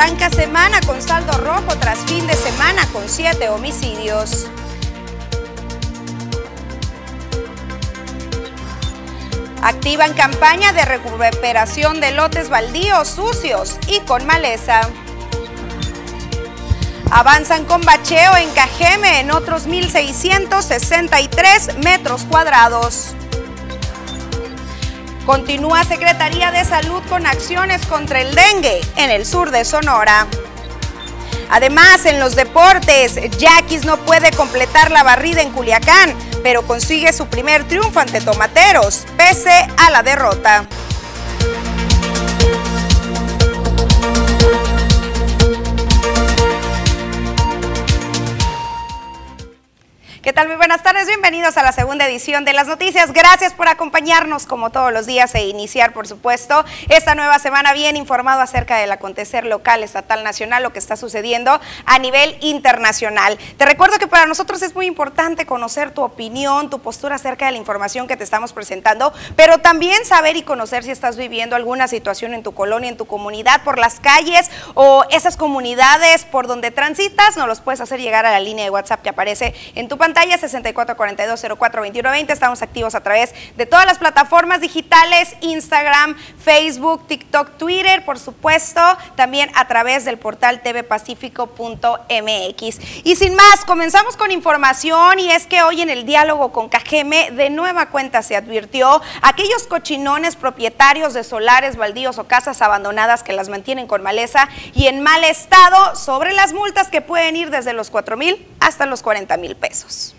arranca semana con saldo rojo tras fin de semana con siete homicidios. Activan campaña de recuperación de lotes baldíos sucios y con maleza. Avanzan con bacheo en Cajeme en otros 1.663 metros cuadrados. Continúa Secretaría de Salud con acciones contra el dengue en el sur de Sonora. Además, en los deportes, Yaquis no puede completar la barrida en Culiacán, pero consigue su primer triunfo ante Tomateros, pese a la derrota. ¿Qué tal? Muy buenas tardes, bienvenidos a la segunda edición de las noticias. Gracias por acompañarnos como todos los días e iniciar, por supuesto, esta nueva semana bien informado acerca del acontecer local, estatal, nacional, lo que está sucediendo a nivel internacional. Te recuerdo que para nosotros es muy importante conocer tu opinión, tu postura acerca de la información que te estamos presentando, pero también saber y conocer si estás viviendo alguna situación en tu colonia, en tu comunidad, por las calles o esas comunidades por donde transitas, nos los puedes hacer llegar a la línea de WhatsApp que aparece en tu pantalla pantalla 6442042120. Estamos activos a través de todas las plataformas digitales, Instagram, Facebook, TikTok, Twitter, por supuesto, también a través del portal tvpacífico.mx. Y sin más, comenzamos con información y es que hoy en el diálogo con Cajeme de nueva cuenta se advirtió aquellos cochinones propietarios de solares, baldíos o casas abandonadas que las mantienen con maleza y en mal estado sobre las multas que pueden ir desde los 4 mil hasta los 40 mil pesos.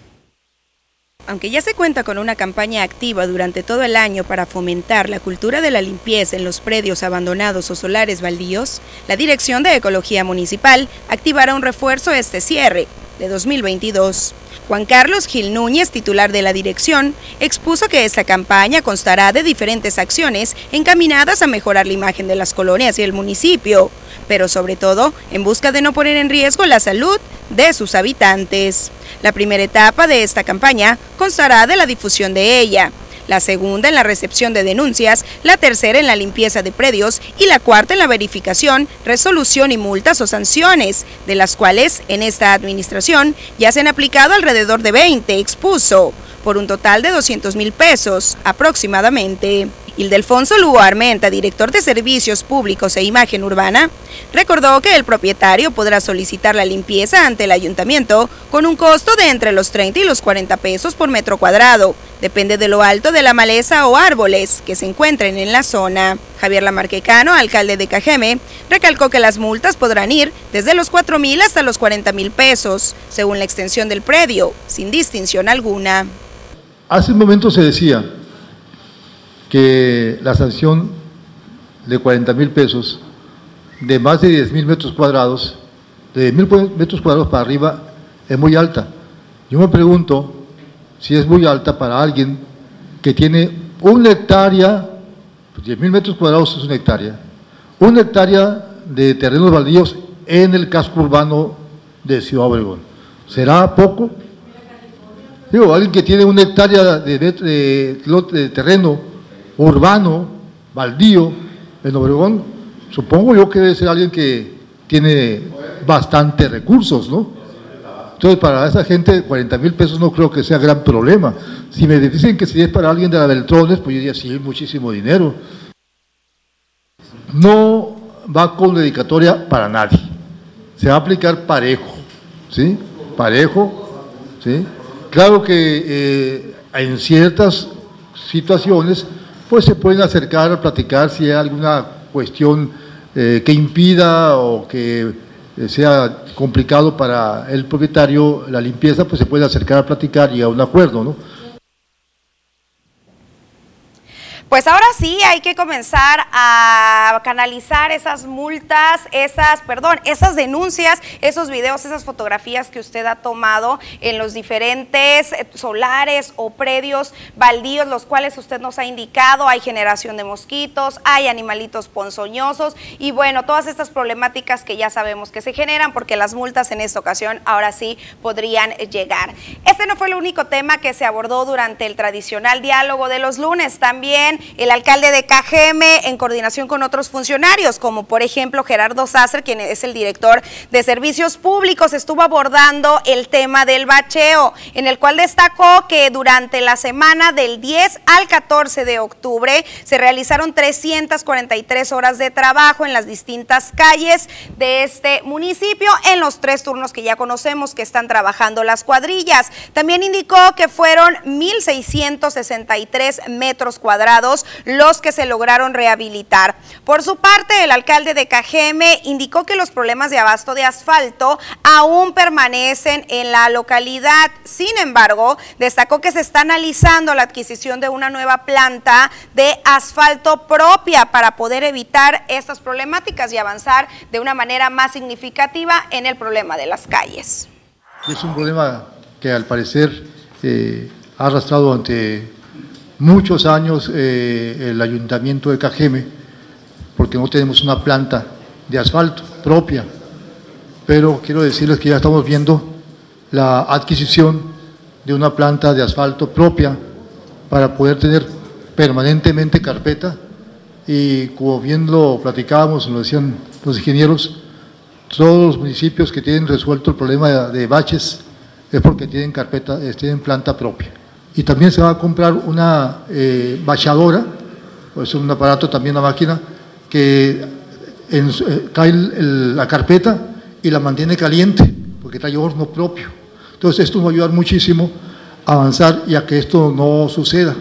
Aunque ya se cuenta con una campaña activa durante todo el año para fomentar la cultura de la limpieza en los predios abandonados o solares baldíos, la Dirección de Ecología Municipal activará un refuerzo este cierre de 2022. Juan Carlos Gil Núñez, titular de la dirección, expuso que esta campaña constará de diferentes acciones encaminadas a mejorar la imagen de las colonias y el municipio, pero sobre todo en busca de no poner en riesgo la salud de sus habitantes. La primera etapa de esta campaña constará de la difusión de ella, la segunda en la recepción de denuncias, la tercera en la limpieza de predios y la cuarta en la verificación, resolución y multas o sanciones, de las cuales en esta administración ya se han aplicado alrededor de 20, expuso, por un total de 200 mil pesos aproximadamente. Ildefonso Lugo Armenta, director de Servicios Públicos e Imagen Urbana, recordó que el propietario podrá solicitar la limpieza ante el ayuntamiento con un costo de entre los 30 y los 40 pesos por metro cuadrado. Depende de lo alto de la maleza o árboles que se encuentren en la zona. Javier Lamarquecano, alcalde de Cajeme, recalcó que las multas podrán ir desde los 4 mil hasta los 40 mil pesos, según la extensión del predio, sin distinción alguna. Hace un momento se decía que la sanción de 40 mil pesos de más de 10 mil metros cuadrados, de 10 mil metros cuadrados para arriba, es muy alta. Yo me pregunto si es muy alta para alguien que tiene una hectárea, 10 pues mil metros cuadrados es una hectárea, una hectárea de terrenos baldíos en el casco urbano de Ciudad Obregón. ¿Será poco? Digo, alguien que tiene una hectárea de, de terreno urbano, baldío, en Obregón, supongo yo que debe ser alguien que tiene bastante recursos, ¿no? Entonces, para esa gente, 40 mil pesos no creo que sea gran problema. Si me dicen que si es para alguien de la Beltrones, pues yo diría, sí, muchísimo dinero. No va con dedicatoria para nadie. Se va a aplicar parejo, ¿sí? Parejo, ¿sí? Claro que eh, en ciertas situaciones pues se pueden acercar a platicar si hay alguna cuestión eh, que impida o que eh, sea complicado para el propietario la limpieza, pues se puede acercar a platicar y a un acuerdo, ¿no? Pues ahora sí hay que comenzar a canalizar esas multas, esas, perdón, esas denuncias, esos videos, esas fotografías que usted ha tomado en los diferentes eh, solares o predios baldíos, los cuales usted nos ha indicado. Hay generación de mosquitos, hay animalitos ponzoñosos y bueno, todas estas problemáticas que ya sabemos que se generan porque las multas en esta ocasión ahora sí podrían llegar. Este no fue el único tema que se abordó durante el tradicional diálogo de los lunes. También el alcalde de Cajeme en coordinación con otros funcionarios, como por ejemplo Gerardo Sasser, quien es el director de Servicios Públicos, estuvo abordando el tema del bacheo, en el cual destacó que durante la semana del 10 al 14 de octubre se realizaron 343 horas de trabajo en las distintas calles de este municipio en los tres turnos que ya conocemos que están trabajando las cuadrillas. También indicó que fueron 1.663 metros cuadrados los que se lograron rehabilitar. Por su parte, el alcalde de Cajeme indicó que los problemas de abasto de asfalto aún permanecen en la localidad. Sin embargo, destacó que se está analizando la adquisición de una nueva planta de asfalto propia para poder evitar estas problemáticas y avanzar de una manera más significativa en el problema de las calles. Es un problema que al parecer eh, ha arrastrado durante muchos años eh, el ayuntamiento de Cajeme, porque no tenemos una planta de asfalto propia. Pero quiero decirles que ya estamos viendo la adquisición de una planta de asfalto propia para poder tener permanentemente carpeta y como bien lo platicábamos, lo decían los ingenieros, todos los municipios que tienen resuelto el problema de baches es porque tienen carpeta, eh, tienen planta propia. Y también se va a comprar una eh, bachadora, es un aparato también, una máquina, que eh, cae la carpeta y la mantiene caliente, porque trae horno propio. Entonces esto va a ayudar muchísimo a avanzar y a que esto no suceda.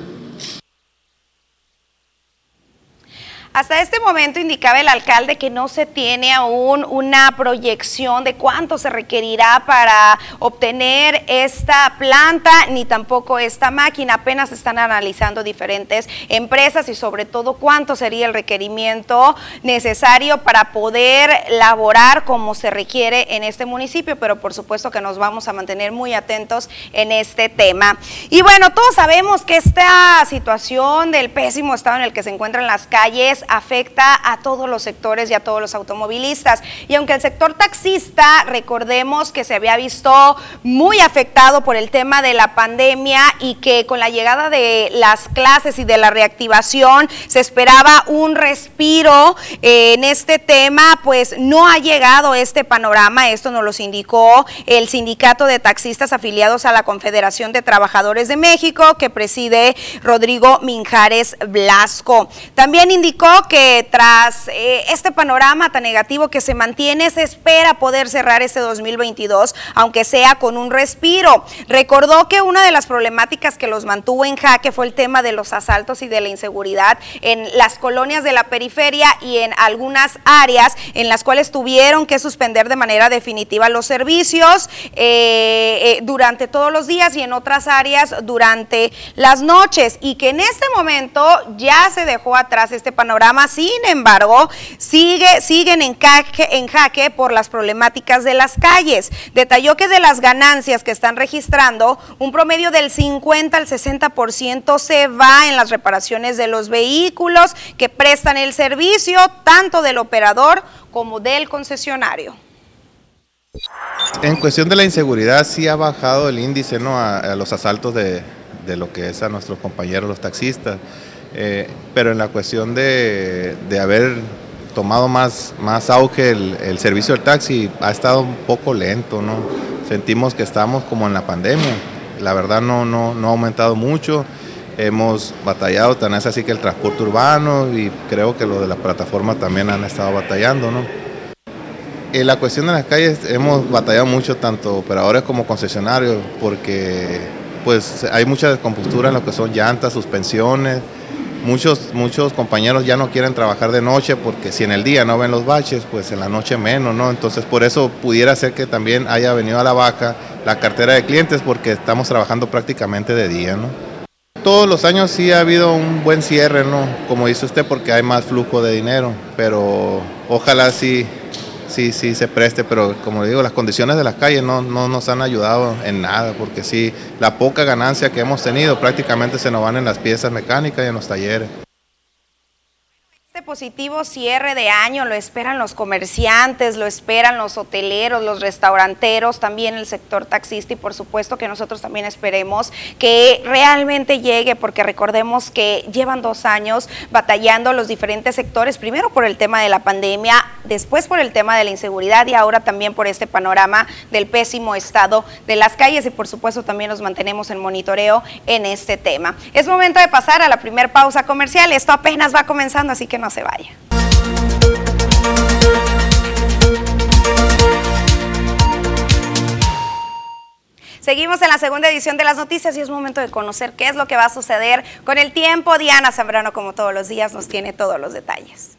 Hasta este momento indicaba el alcalde que no se tiene aún una proyección de cuánto se requerirá para obtener esta planta ni tampoco esta máquina. Apenas están analizando diferentes empresas y sobre todo cuánto sería el requerimiento necesario para poder laborar como se requiere en este municipio, pero por supuesto que nos vamos a mantener muy atentos en este tema. Y bueno, todos sabemos que esta situación del pésimo estado en el que se encuentran las calles afecta a todos los sectores y a todos los automovilistas. Y aunque el sector taxista, recordemos que se había visto muy afectado por el tema de la pandemia y que con la llegada de las clases y de la reactivación se esperaba un respiro eh, en este tema, pues no ha llegado este panorama. Esto nos lo indicó el sindicato de taxistas afiliados a la Confederación de Trabajadores de México, que preside Rodrigo Minjares Blasco. También indicó que tras eh, este panorama tan negativo que se mantiene, se espera poder cerrar este 2022, aunque sea con un respiro. Recordó que una de las problemáticas que los mantuvo en jaque fue el tema de los asaltos y de la inseguridad en las colonias de la periferia y en algunas áreas en las cuales tuvieron que suspender de manera definitiva los servicios eh, eh, durante todos los días y en otras áreas durante las noches y que en este momento ya se dejó atrás este panorama sin embargo, sigue, siguen en, jaque por las problemáticas de las calles. Detalló que de las ganancias que están registrando, un promedio del 50 al 60% se va en las reparaciones de los vehículos que prestan el servicio, tanto del operador como del concesionario. En cuestión de la inseguridad, sí ha bajado el índice ¿no? a, los asaltos de, lo que es a nuestros compañeros los taxistas. Eh, pero en la cuestión de, haber tomado más, más auge el, servicio del taxi ha estado un poco lento, ¿no? Sentimos que estamos como en la pandemia. La verdad no, no, no ha aumentado mucho. Hemos batallado, tan es así que el transporte urbano y creo que lo de la plataforma también han estado batallando, ¿no? En la cuestión de las calles hemos batallado mucho tanto operadores como concesionarios porque pues hay mucha descompostura en lo que son llantas, suspensiones, Muchos, muchos compañeros ya no quieren trabajar de noche porque si en el día no ven los baches, pues en la noche menos, ¿no? Entonces por eso pudiera ser que también haya venido a la vaca la cartera de clientes porque estamos trabajando prácticamente de día, ¿no? Todos los años sí ha habido un buen cierre, ¿no? Como dice usted, porque hay más flujo de dinero, pero ojalá sí sí, sí se preste, pero como digo, las condiciones de las calles no, no nos han ayudado en nada, porque sí, la poca ganancia que hemos tenido prácticamente se nos van en las piezas mecánicas y en los talleres positivo cierre de año, lo esperan los comerciantes, lo esperan los hoteleros, los restauranteros, también el sector taxista y por supuesto que nosotros también esperemos que realmente llegue, porque recordemos que llevan dos años batallando los diferentes sectores, primero por el tema de la pandemia, después por el tema de la inseguridad y ahora también por este panorama del pésimo estado de las calles y por supuesto también nos mantenemos en monitoreo en este tema. Es momento de pasar a la primera pausa comercial, esto apenas va comenzando, así que no se vaya. Seguimos en la segunda edición de las noticias y es momento de conocer qué es lo que va a suceder con el tiempo. Diana Zambrano, como todos los días, nos tiene todos los detalles.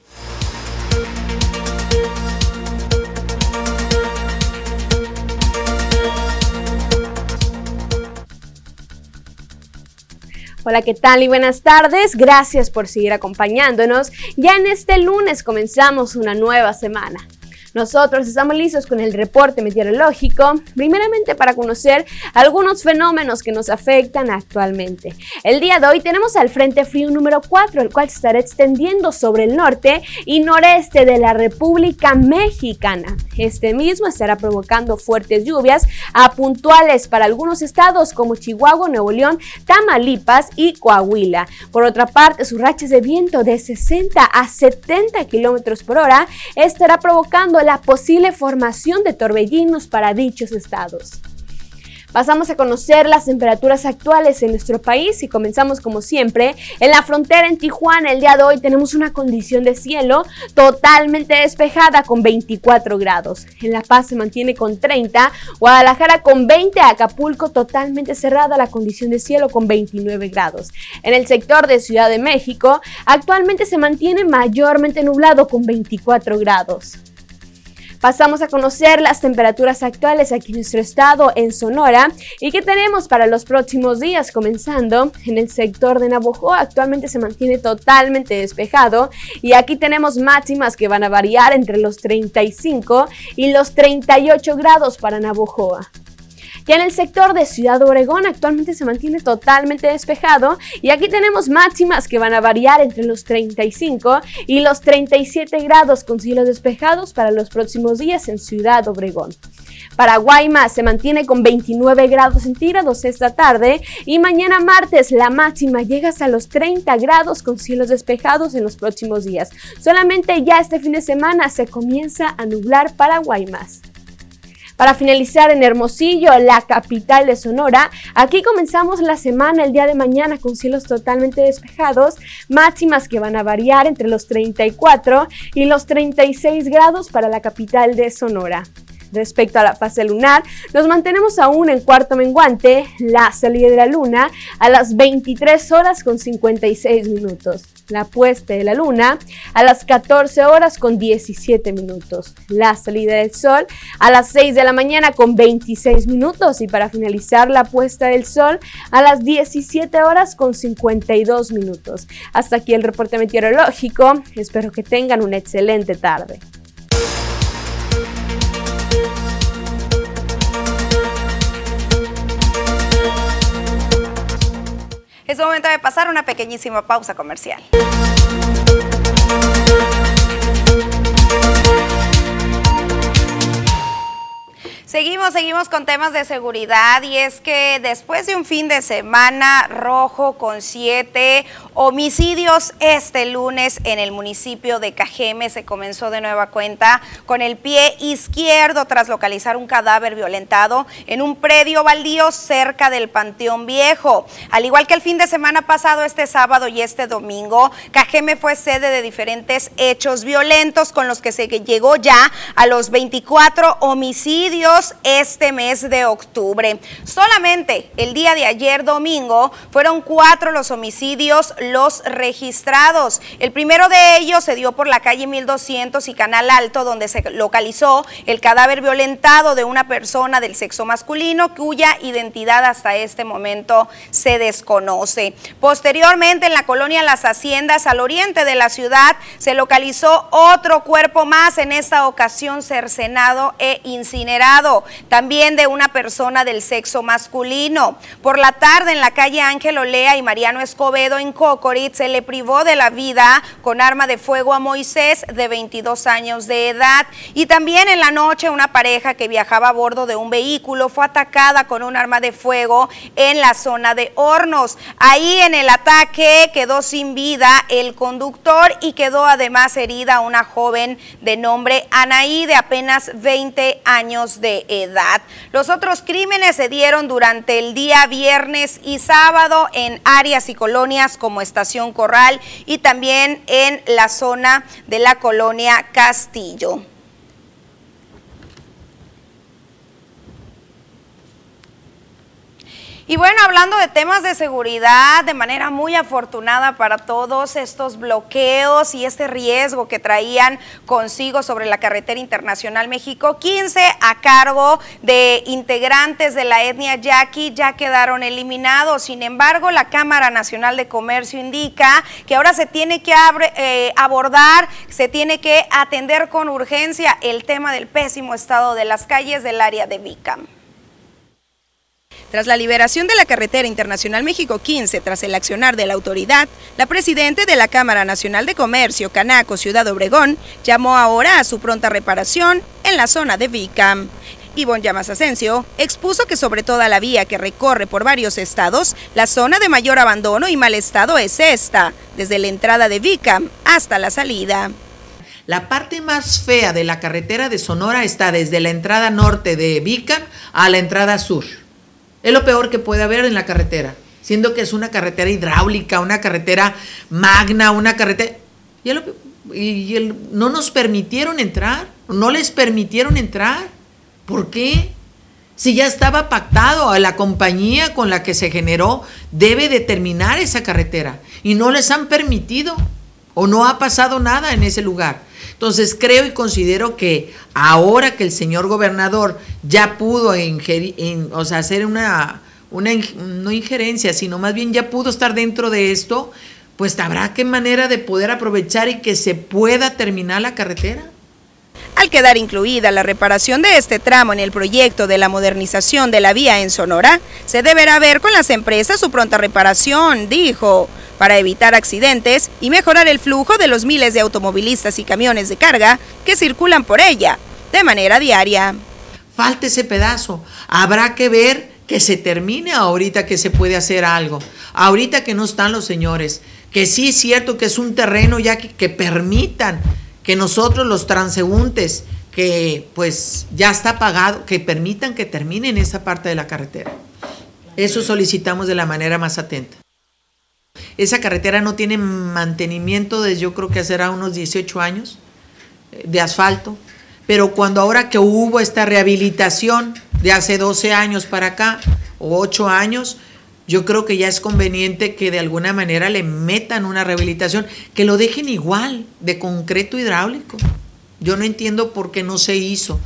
Hola, ¿qué tal y buenas tardes? Gracias por seguir acompañándonos. Ya en este lunes comenzamos una nueva semana. Nosotros estamos listos con el reporte meteorológico, primeramente para conocer algunos fenómenos que nos afectan actualmente. El día de hoy tenemos al Frente Frío número 4, el cual se estará extendiendo sobre el norte y noreste de la República Mexicana. Este mismo estará provocando fuertes lluvias a puntuales para algunos estados como Chihuahua, Nuevo León, Tamaulipas y Coahuila. Por otra parte, sus rachas de viento de 60 a 70 kilómetros por hora estará provocando la posible formación de torbellinos para dichos estados. Pasamos a conocer las temperaturas actuales en nuestro país y comenzamos como siempre en la frontera en Tijuana. El día de hoy tenemos una condición de cielo totalmente despejada con 24 grados. En La Paz se mantiene con 30, Guadalajara con 20, Acapulco totalmente cerrada la condición de cielo con 29 grados. En el sector de Ciudad de México actualmente se mantiene mayormente nublado con 24 grados. Pasamos a conocer las temperaturas actuales aquí en nuestro estado, en Sonora, y qué tenemos para los próximos días, comenzando en el sector de Navojoa. Actualmente se mantiene totalmente despejado y aquí tenemos máximas que van a variar entre los 35 y los 38 grados para Navojoa. Ya en el sector de Ciudad Obregón actualmente se mantiene totalmente despejado y aquí tenemos máximas que van a variar entre los 35 y los 37 grados con cielos despejados para los próximos días en Ciudad Obregón. Para Guaymas se mantiene con 29 grados centígrados esta tarde y mañana martes la máxima llega hasta los 30 grados con cielos despejados en los próximos días. Solamente ya este fin de semana se comienza a nublar para Guaymas. Para finalizar en Hermosillo, la capital de Sonora, aquí comenzamos la semana el día de mañana con cielos totalmente despejados, máximas que van a variar entre los 34 y los 36 grados para la capital de Sonora. Respecto a la fase lunar, nos mantenemos aún en cuarto menguante, la salida de la luna a las 23 horas con 56 minutos la puesta de la luna a las 14 horas con 17 minutos, la salida del sol a las 6 de la mañana con 26 minutos y para finalizar la puesta del sol a las 17 horas con 52 minutos. Hasta aquí el reporte meteorológico, espero que tengan una excelente tarde. Es momento de pasar una pequeñísima pausa comercial. Seguimos, seguimos con temas de seguridad y es que después de un fin de semana rojo con siete homicidios este lunes en el municipio de Cajeme se comenzó de nueva cuenta con el pie izquierdo tras localizar un cadáver violentado en un predio baldío cerca del Panteón Viejo. Al igual que el fin de semana pasado, este sábado y este domingo, Cajeme fue sede de diferentes hechos violentos con los que se llegó ya a los 24 homicidios este mes de octubre. Solamente el día de ayer domingo fueron cuatro los homicidios los registrados. El primero de ellos se dio por la calle 1200 y Canal Alto, donde se localizó el cadáver violentado de una persona del sexo masculino cuya identidad hasta este momento se desconoce. Posteriormente, en la colonia Las Haciendas, al oriente de la ciudad, se localizó otro cuerpo más, en esta ocasión cercenado e incinerado también de una persona del sexo masculino. Por la tarde en la calle Ángel Olea y Mariano Escobedo en Ocorit se le privó de la vida con arma de fuego a Moisés de 22 años de edad. Y también en la noche una pareja que viajaba a bordo de un vehículo fue atacada con un arma de fuego en la zona de Hornos. Ahí en el ataque quedó sin vida el conductor y quedó además herida una joven de nombre Anaí de apenas 20 años de edad. Los otros crímenes se dieron durante el día viernes y sábado en áreas y colonias como Estación Corral y también en la zona de la colonia Castillo. Y bueno, hablando de temas de seguridad, de manera muy afortunada para todos estos bloqueos y este riesgo que traían consigo sobre la carretera internacional México 15 a cargo de integrantes de la etnia yaqui ya quedaron eliminados. Sin embargo, la Cámara Nacional de Comercio indica que ahora se tiene que eh, abordar, se tiene que atender con urgencia el tema del pésimo estado de las calles del área de Vicam. Tras la liberación de la carretera internacional México 15 tras el accionar de la autoridad, la presidenta de la Cámara Nacional de Comercio, Canaco Ciudad Obregón, llamó ahora a su pronta reparación en la zona de Vicam. Ivonne Llamas Asensio expuso que sobre toda la vía que recorre por varios estados, la zona de mayor abandono y mal estado es esta, desde la entrada de Vicam hasta la salida. La parte más fea de la carretera de Sonora está desde la entrada norte de Vicam a la entrada sur. Es lo peor que puede haber en la carretera, siendo que es una carretera hidráulica, una carretera magna, una carretera... Y, no nos permitieron entrar, no les permitieron entrar. ¿Por qué? Si ya estaba pactado, a la compañía con la que se generó debe determinar esa carretera y no les han permitido o no ha pasado nada en ese lugar. Entonces creo y considero que ahora que el señor gobernador ya pudo o sea, hacer una, una, no injerencia, sino más bien ya pudo estar dentro de esto, pues habrá qué manera de poder aprovechar y que se pueda terminar la carretera. Al quedar incluida la reparación de este tramo en el proyecto de la modernización de la vía en Sonora, se deberá ver con las empresas su pronta reparación, dijo para evitar accidentes y mejorar el flujo de los miles de automovilistas y camiones de carga que circulan por ella de manera diaria. Falta ese pedazo. Habrá que ver que se termine ahorita que se puede hacer algo. Ahorita que no están los señores. Que sí es cierto que es un terreno ya que, que permitan que nosotros los transeúntes, que pues ya está pagado, que permitan que terminen esa parte de la carretera. Eso solicitamos de la manera más atenta. Esa carretera no tiene mantenimiento desde yo creo que será unos 18 años eh, de asfalto, pero cuando ahora que hubo esta rehabilitación de hace 12 años para acá, o 8 años, yo creo que ya es conveniente que de alguna manera le metan una rehabilitación, que lo dejen igual, de concreto hidráulico. Yo no entiendo por qué no se hizo.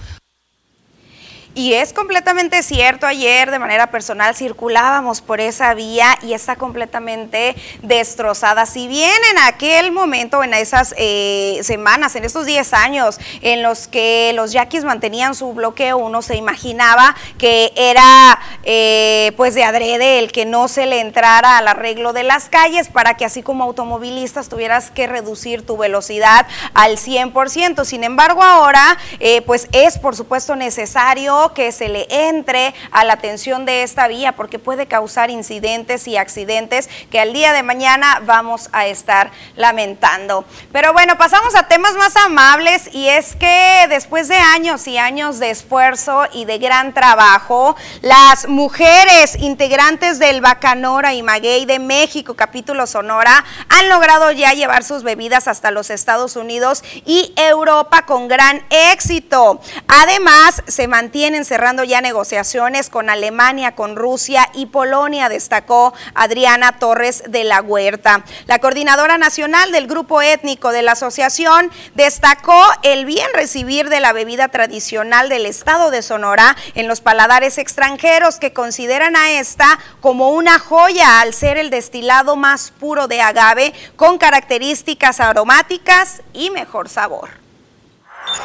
Y es completamente cierto, ayer de manera personal circulábamos por esa vía y está completamente destrozada. Si bien en aquel momento, en esas eh, semanas, en estos 10 años en los que los yaquis mantenían su bloqueo, uno se imaginaba que era eh, pues de adrede el que no se le entrara al arreglo de las calles para que así como automovilistas tuvieras que reducir tu velocidad al 100%. Sin embargo, ahora eh, pues es por supuesto necesario que se le entre a la atención de esta vía porque puede causar incidentes y accidentes que al día de mañana vamos a estar lamentando. Pero bueno, pasamos a temas más amables y es que después de años y años de esfuerzo y de gran trabajo, las mujeres integrantes del Bacanora y Maguey de México, capítulo Sonora, han logrado ya llevar sus bebidas hasta los Estados Unidos y Europa con gran éxito. Además, se mantiene cerrando ya negociaciones con Alemania, con Rusia y Polonia, destacó Adriana Torres de la Huerta. La coordinadora nacional del grupo étnico de la asociación destacó el bien recibir de la bebida tradicional del estado de Sonora en los paladares extranjeros que consideran a esta como una joya al ser el destilado más puro de agave con características aromáticas y mejor sabor.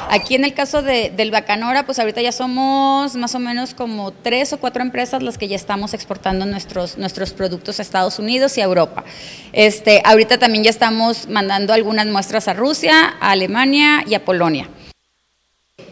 Aquí en el caso de, del Bacanora, pues ahorita ya somos más o menos como tres o cuatro empresas las que ya estamos exportando nuestros, nuestros productos a Estados Unidos y a Europa. Este, ahorita también ya estamos mandando algunas muestras a Rusia, a Alemania y a Polonia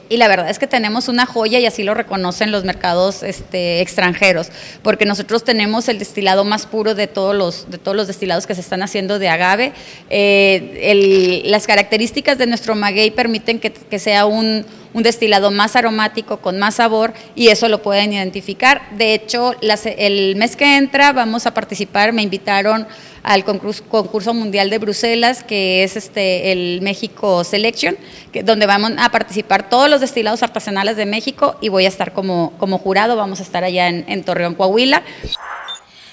y la verdad es que tenemos una joya y así lo reconocen los mercados este, extranjeros, porque nosotros tenemos el destilado más puro de todos los, de todos los destilados que se están haciendo de agave. Eh, las características de nuestro maguey permiten que, que sea un, un, destilado más aromático, con más sabor, y eso lo pueden identificar. De hecho, el mes que entra vamos a participar, me invitaron al concurso, mundial de Bruselas, que es este el México Selection, que, donde vamos a participar todos los destilados artesanales de México y voy a estar como, como jurado, vamos a estar allá en Torreón, Coahuila.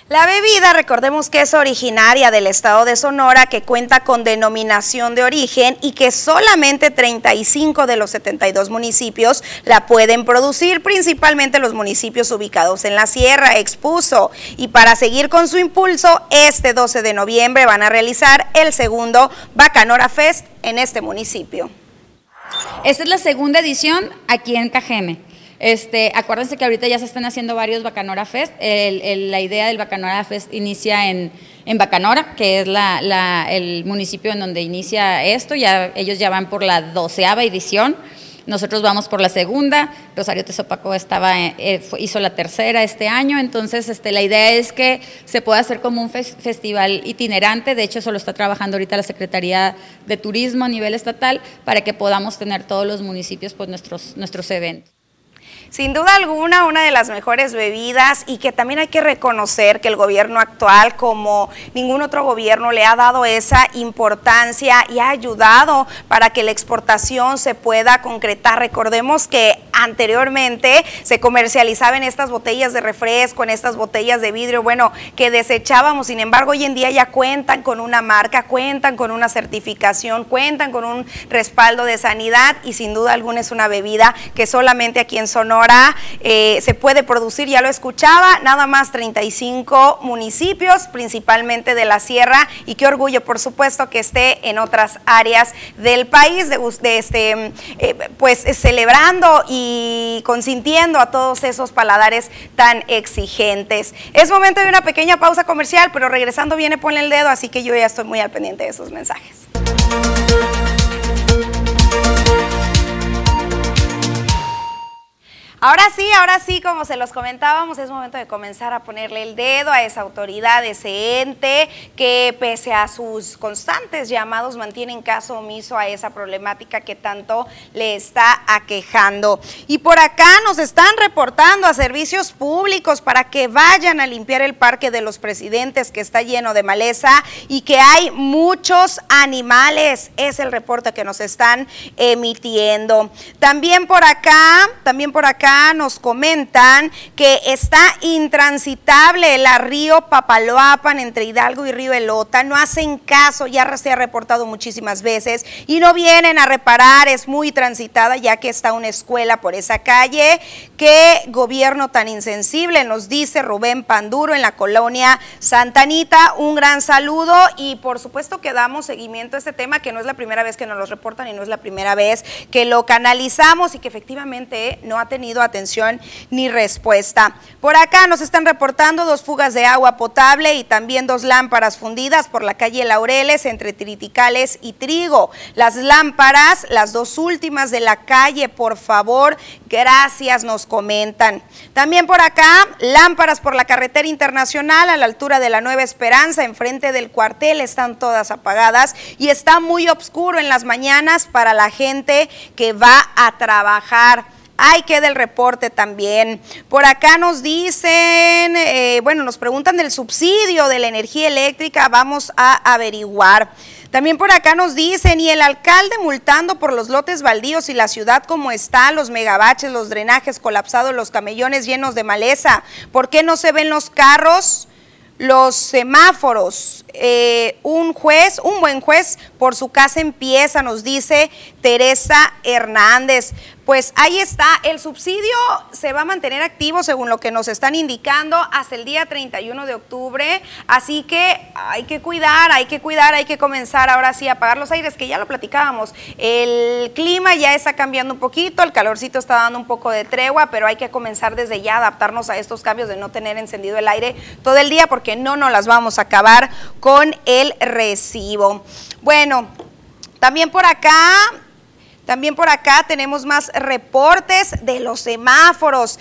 La bebida, recordemos que es originaria del estado de Sonora, que cuenta con denominación de origen y que solamente 35 de los 72 municipios la pueden producir, principalmente los municipios ubicados en la sierra, expuso. Y para seguir con su impulso, este 12 de noviembre van a realizar el segundo Bacanora Fest en este municipio. Esta es la segunda edición aquí en Cajeme. Este, acuérdense que ahorita ya se están haciendo varios Bacanora Fest. la idea del Bacanora Fest inicia en, Bacanora, que es el municipio en donde inicia esto. Ya, ellos ya van por la doceava edición. Nosotros vamos por la segunda. Rosario Tezopaco estaba, eh, hizo la tercera este año. Entonces, este, la idea es que se pueda hacer como un festival itinerante. De hecho, eso lo está trabajando ahorita la Secretaría de Turismo a nivel estatal para que podamos tener todos los municipios pues, nuestros, nuestros eventos. Sin duda alguna, una de las mejores bebidas y que también hay que reconocer que el gobierno actual, como ningún otro gobierno, le ha dado esa importancia y ha ayudado para que la exportación se pueda concretar. Recordemos que anteriormente se comercializaban estas botellas de refresco, en estas botellas de vidrio, bueno, que desechábamos, sin embargo, hoy en día ya cuentan con una marca, cuentan con una certificación, cuentan con un respaldo de sanidad y sin duda alguna es una bebida que solamente aquí en Sonora eh, se puede producir, ya lo escuchaba, nada más 35 municipios, principalmente de la sierra, y qué orgullo, por supuesto, que esté en otras áreas del país, de, este, eh, pues celebrando y consintiendo a todos esos paladares tan exigentes. Es momento de una pequeña pausa comercial, pero regresando viene Ponle el dedo, así que yo ya estoy muy al pendiente de esos mensajes. Ahora sí, ahora sí, como se los comentábamos, es momento de comenzar a ponerle el dedo a esa autoridad, ese ente que pese a sus constantes llamados mantienen caso omiso a esa problemática que tanto le está aquejando. Y por acá nos están reportando a servicios públicos para que vayan a limpiar el Parque de los Presidentes que está lleno de maleza y que hay muchos animales. Es el reporte que nos están emitiendo. También por acá, también por acá nos comentan que está intransitable el río Papaloapan entre Hidalgo y Río Elota. No hacen caso, ya se ha reportado muchísimas veces y no vienen a reparar. Es muy transitada ya que está una escuela por esa calle. Qué gobierno tan insensible, nos dice Rubén Panduro en la colonia Santa Anita. Un gran saludo y por supuesto que damos seguimiento a este tema que no es la primera vez que nos lo reportan y no es la primera vez que lo canalizamos y que efectivamente no ha tenido atención ni respuesta. Por acá nos están reportando dos fugas de agua potable y también dos lámparas fundidas por la calle Laureles entre Triticales y Trigo. Las lámparas, las dos últimas de la calle, por favor, gracias, nos comentan. También por acá, lámparas por la carretera internacional a la altura de la Nueva Esperanza, enfrente del cuartel, están todas apagadas y está muy oscuro en las mañanas para la gente que va a trabajar. Hay que del reporte también. Por acá nos dicen, eh, bueno, nos preguntan del subsidio de la energía eléctrica, vamos a averiguar. También por acá nos dicen, y el alcalde multando por los lotes baldíos y la ciudad como está, los megabaches, los drenajes colapsados, los camellones llenos de maleza. ¿Por qué no se ven los carros? los semáforos. Eh, un juez, un buen juez, por su casa empieza, nos dice Teresa Hernández. Pues ahí está, el subsidio se va a mantener activo según lo que nos están indicando hasta el día 31 de octubre, así que hay que cuidar, hay que cuidar, hay que comenzar ahora sí a apagar los aires, que ya lo platicábamos. El clima ya está cambiando un poquito, el calorcito está dando un poco de tregua, pero hay que comenzar desde ya a adaptarnos a estos cambios de no tener encendido el aire todo el día porque no nos las vamos a acabar con el recibo. Bueno, también por acá también por acá tenemos más reportes de los semáforos,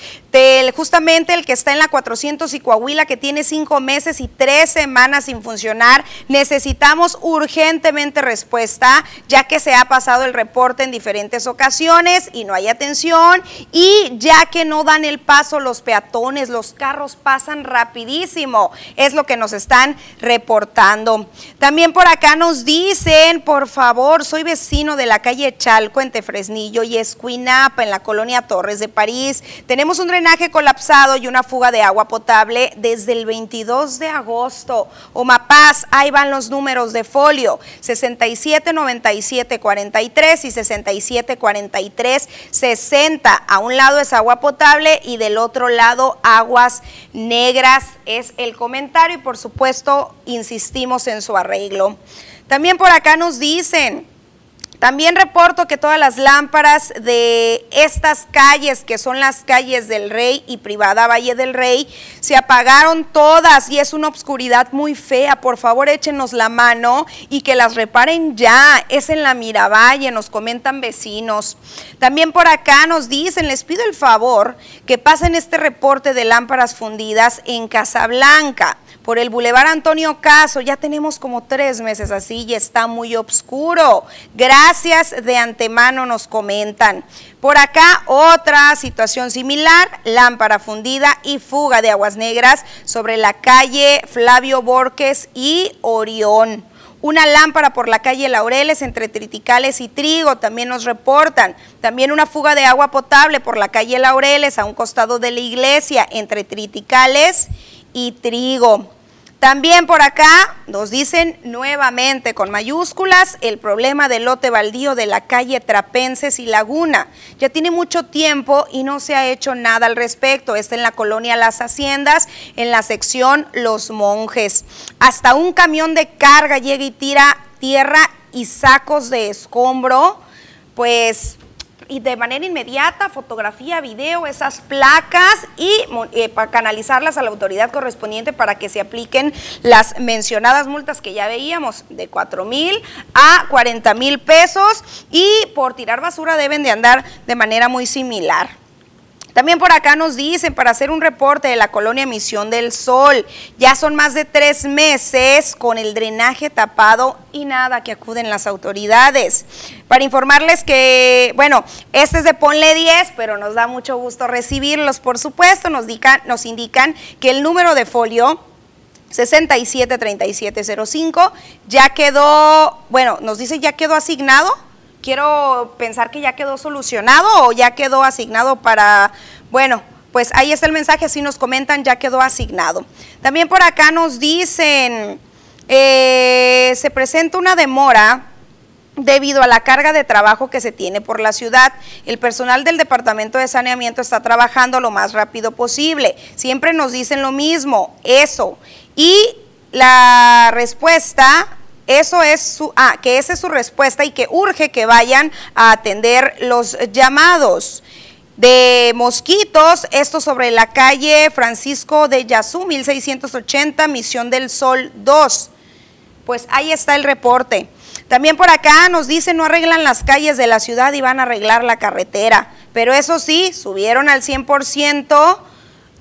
justamente el que está en la 400 y Coahuila, que tiene cinco meses y tres semanas sin funcionar. Necesitamos urgentemente respuesta, ya que se ha pasado el reporte en diferentes ocasiones y no hay atención, y ya que no dan el paso los peatones, los carros pasan rapidísimo. Es lo que nos están reportando. También por acá nos dicen, por favor, soy vecino de la calle Chalco Cuente Fresnillo y Escuinapa, en la colonia Torres de París. Tenemos un drenaje colapsado y una fuga de agua potable desde el 22 de agosto. Omapaz, ahí van los números de folio, 67 97 43 y 67 43 60. A un lado es agua potable y del otro lado aguas negras es el comentario y por supuesto insistimos en su arreglo. También por acá nos dicen, también reporto que todas las lámparas de estas calles, que son las calles del Rey y Privada Valle del Rey, se apagaron todas y es una obscuridad muy fea. Por favor, échenos la mano y que las reparen ya. Es en la Miravalle, nos comentan vecinos. También por acá nos dicen, les pido el favor que pasen este reporte de lámparas fundidas en Casablanca por el Boulevard Antonio Caso. Ya tenemos como tres meses así y está muy oscuro. Gracias de antemano nos comentan. Por acá otra situación similar, lámpara fundida y fuga de aguas negras sobre la calle Flavio Borges y Orión. Una lámpara por la calle Laureles entre Triticales y Trigo, también nos reportan. También una fuga de agua potable por la calle Laureles a un costado de la iglesia entre Triticales y Trigo. También por acá nos dicen nuevamente con mayúsculas el problema del lote baldío de la calle Trapenses y Laguna. Ya tiene mucho tiempo y no se ha hecho nada al respecto. Está en la colonia Las Haciendas, en la sección Los Monjes. Hasta un camión de carga llega y tira tierra y sacos de escombro. Pues y de manera inmediata, fotografía, video, esas placas y eh, para canalizarlas a la autoridad correspondiente para que se apliquen las mencionadas multas que ya veíamos, de 4 mil a 40 mil pesos y por tirar basura deben de andar de manera muy similar. También por acá nos dicen para hacer un reporte de la colonia Misión del Sol. Ya son más de tres meses con el drenaje tapado y nada que acuden las autoridades. Para informarles que, bueno, este es de Ponle 10, pero nos da mucho gusto recibirlos, por supuesto. Nos, nos indican que el número de folio 673705 ya quedó, bueno, nos dice ya quedó asignado quiero pensar que ya quedó solucionado o ya quedó asignado para, bueno, pues ahí está el mensaje, así nos comentan, ya quedó asignado. También por acá nos dicen, eh, se presenta una demora debido a la carga de trabajo que se tiene por la ciudad. El personal del Departamento de Saneamiento está trabajando lo más rápido posible. Siempre nos dicen lo mismo, eso. Y la respuesta eso es su, ah, que esa es su respuesta y que urge que vayan a atender los llamados de mosquitos, esto sobre la calle Francisco de Yazú, 1680, Misión del Sol 2. Pues ahí está el reporte. También por acá nos dicen no arreglan las calles de la ciudad y van a arreglar la carretera. Pero eso sí, subieron al 100%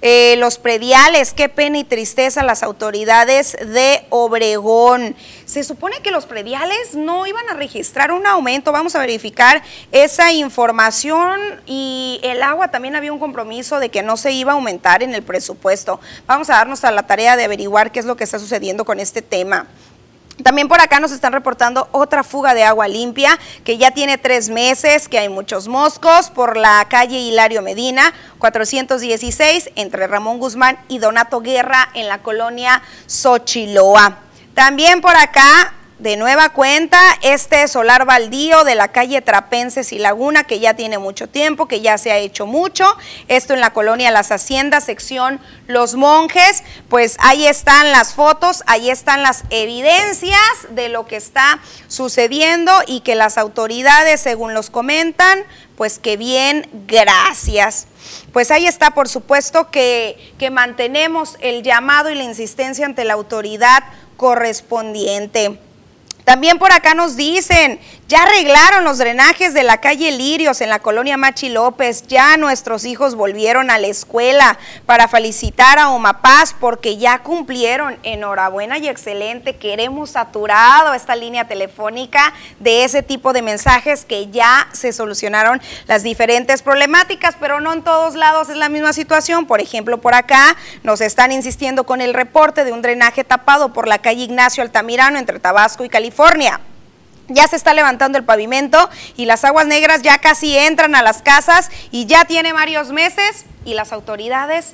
eh, los prediales, qué pena y tristeza las autoridades de Obregón. Se supone que los prediales no iban a registrar un aumento, vamos a verificar esa información y el agua también había un compromiso de que no se iba a aumentar en el presupuesto. Vamos a darnos a la tarea de averiguar qué es lo que está sucediendo con este tema. También por acá nos están reportando otra fuga de agua limpia que ya tiene tres meses, que hay muchos moscos por la calle Hilario Medina, 416, entre Ramón Guzmán y Donato Guerra en la colonia Xochiloa. También por acá de nueva cuenta este solar baldío de la calle Trapenses y Laguna, que ya tiene mucho tiempo, que ya se ha hecho mucho. Esto en la colonia Las Haciendas, sección Los Monjes. Pues ahí están las fotos, ahí están las evidencias de lo que está sucediendo y que las autoridades, según los comentan, pues que bien, gracias. Pues ahí está, por supuesto, que, que mantenemos el llamado y la insistencia ante la autoridad correspondiente. También por acá nos dicen, ya arreglaron los drenajes de la calle Lirios en la colonia Machi López. Ya nuestros hijos volvieron a la escuela para felicitar a Omapaz porque ya cumplieron. Enhorabuena y excelente. Queremos saturado esta línea telefónica de ese tipo de mensajes que ya se solucionaron las diferentes problemáticas, pero no en todos lados es la misma situación. Por ejemplo, por acá nos están insistiendo con el reporte de un drenaje tapado por la calle Ignacio Altamirano entre Tabasco y California. Ya se está levantando el pavimento y las aguas negras ya casi entran a las casas y ya tiene varios meses y las autoridades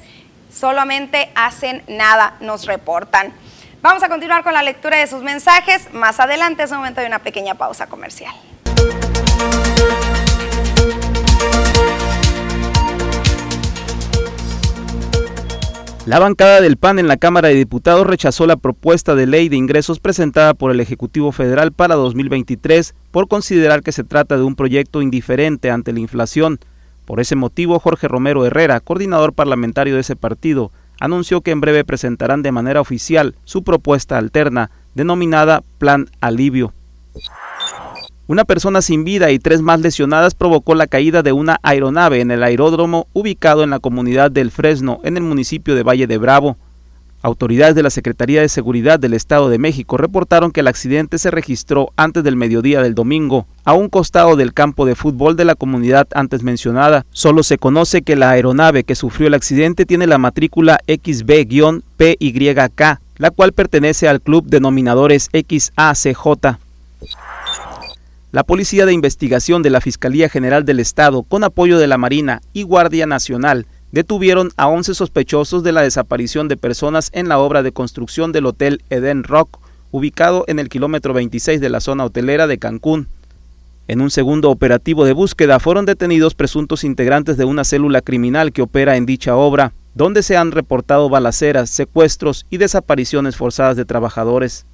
solamente hacen nada, nos reportan. Vamos a continuar con la lectura de sus mensajes. Más adelante es momento de una pequeña pausa comercial. La bancada del PAN en la Cámara de Diputados rechazó la propuesta de ley de ingresos presentada por el Ejecutivo Federal para 2023 por considerar que se trata de un proyecto indiferente ante la inflación. Por ese motivo, Jorge Romero Herrera, coordinador parlamentario de ese partido, anunció que en breve presentarán de manera oficial su propuesta alterna, denominada Plan Alivio. Una persona sin vida y tres más lesionadas provocó la caída de una aeronave en el aeródromo ubicado en la comunidad del Fresno, en el municipio de Valle de Bravo. Autoridades de la Secretaría de Seguridad del Estado de México reportaron que el accidente se registró antes del mediodía del domingo, a un costado del campo de fútbol de la comunidad antes mencionada. Solo se conoce que la aeronave que sufrió el accidente tiene la matrícula XB-PYK, la cual pertenece al club denominadores XACJ. La Policía de Investigación de la Fiscalía General del Estado, con apoyo de la Marina y Guardia Nacional, detuvieron a 11 sospechosos de la desaparición de personas en la obra de construcción del Hotel Eden Rock, ubicado en el kilómetro 26 de la zona hotelera de Cancún. En un segundo operativo de búsqueda fueron detenidos presuntos integrantes de una célula criminal que opera en dicha obra, donde se han reportado balaceras, secuestros y desapariciones forzadas de trabajadores.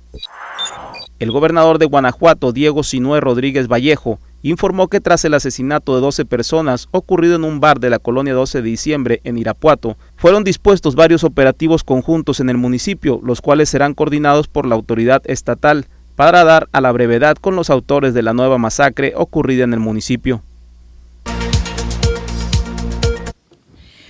El gobernador de Guanajuato, Diego Sinué Rodríguez Vallejo, informó que tras el asesinato de 12 personas ocurrido en un bar de la colonia 12 de diciembre en Irapuato, fueron dispuestos varios operativos conjuntos en el municipio, los cuales serán coordinados por la autoridad estatal para dar a la brevedad con los autores de la nueva masacre ocurrida en el municipio.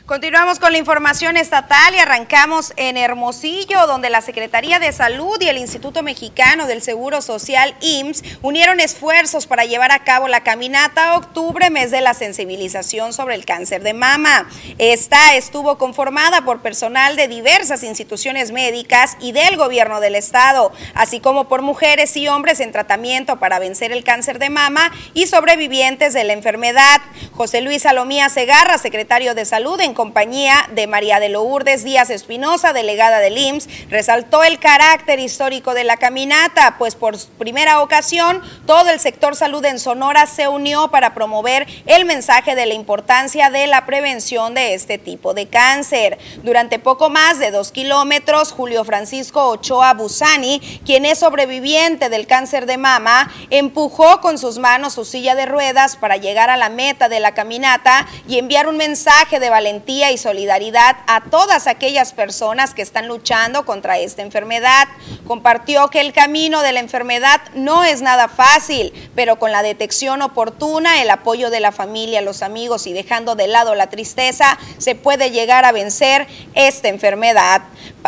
Continuamos con la información estatal y arrancamos en Hermosillo, donde la Secretaría de Salud y el Instituto Mexicano del Seguro Social IMSS unieron esfuerzos para llevar a cabo la caminata octubre, mes de la sensibilización sobre el cáncer de mama. Esta estuvo conformada por personal de diversas instituciones médicas y del gobierno del estado, así como por mujeres y hombres en tratamiento para vencer el cáncer de mama y sobrevivientes de la enfermedad. José Luis Salomía Segarra, secretario de Salud en compañía de María de Lourdes Díaz Espinosa, delegada del IMSS, resaltó el carácter histórico de la caminata, pues por primera ocasión todo el sector salud en Sonora se unió para promover el mensaje de la importancia de la prevención de este tipo de cáncer. Durante poco más de dos kilómetros, Julio Francisco Ochoa Busani, quien es sobreviviente del cáncer de mama, empujó con sus manos su silla de ruedas para llegar a la meta de la caminata y enviar un mensaje de valentía y solidaridad a todas aquellas personas que están luchando contra esta enfermedad. Compartió que el camino de la enfermedad no es nada fácil, pero con la detección oportuna, el apoyo de la familia, los amigos y dejando de lado la tristeza, se puede llegar a vencer esta enfermedad.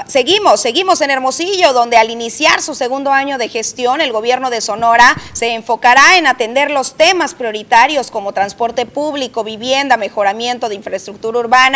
Seguimos, seguimos en Hermosillo, donde al iniciar su segundo año de gestión, el gobierno de Sonora se enfocará en atender los temas prioritarios como transporte público, vivienda, mejoramiento de infraestructura urbana,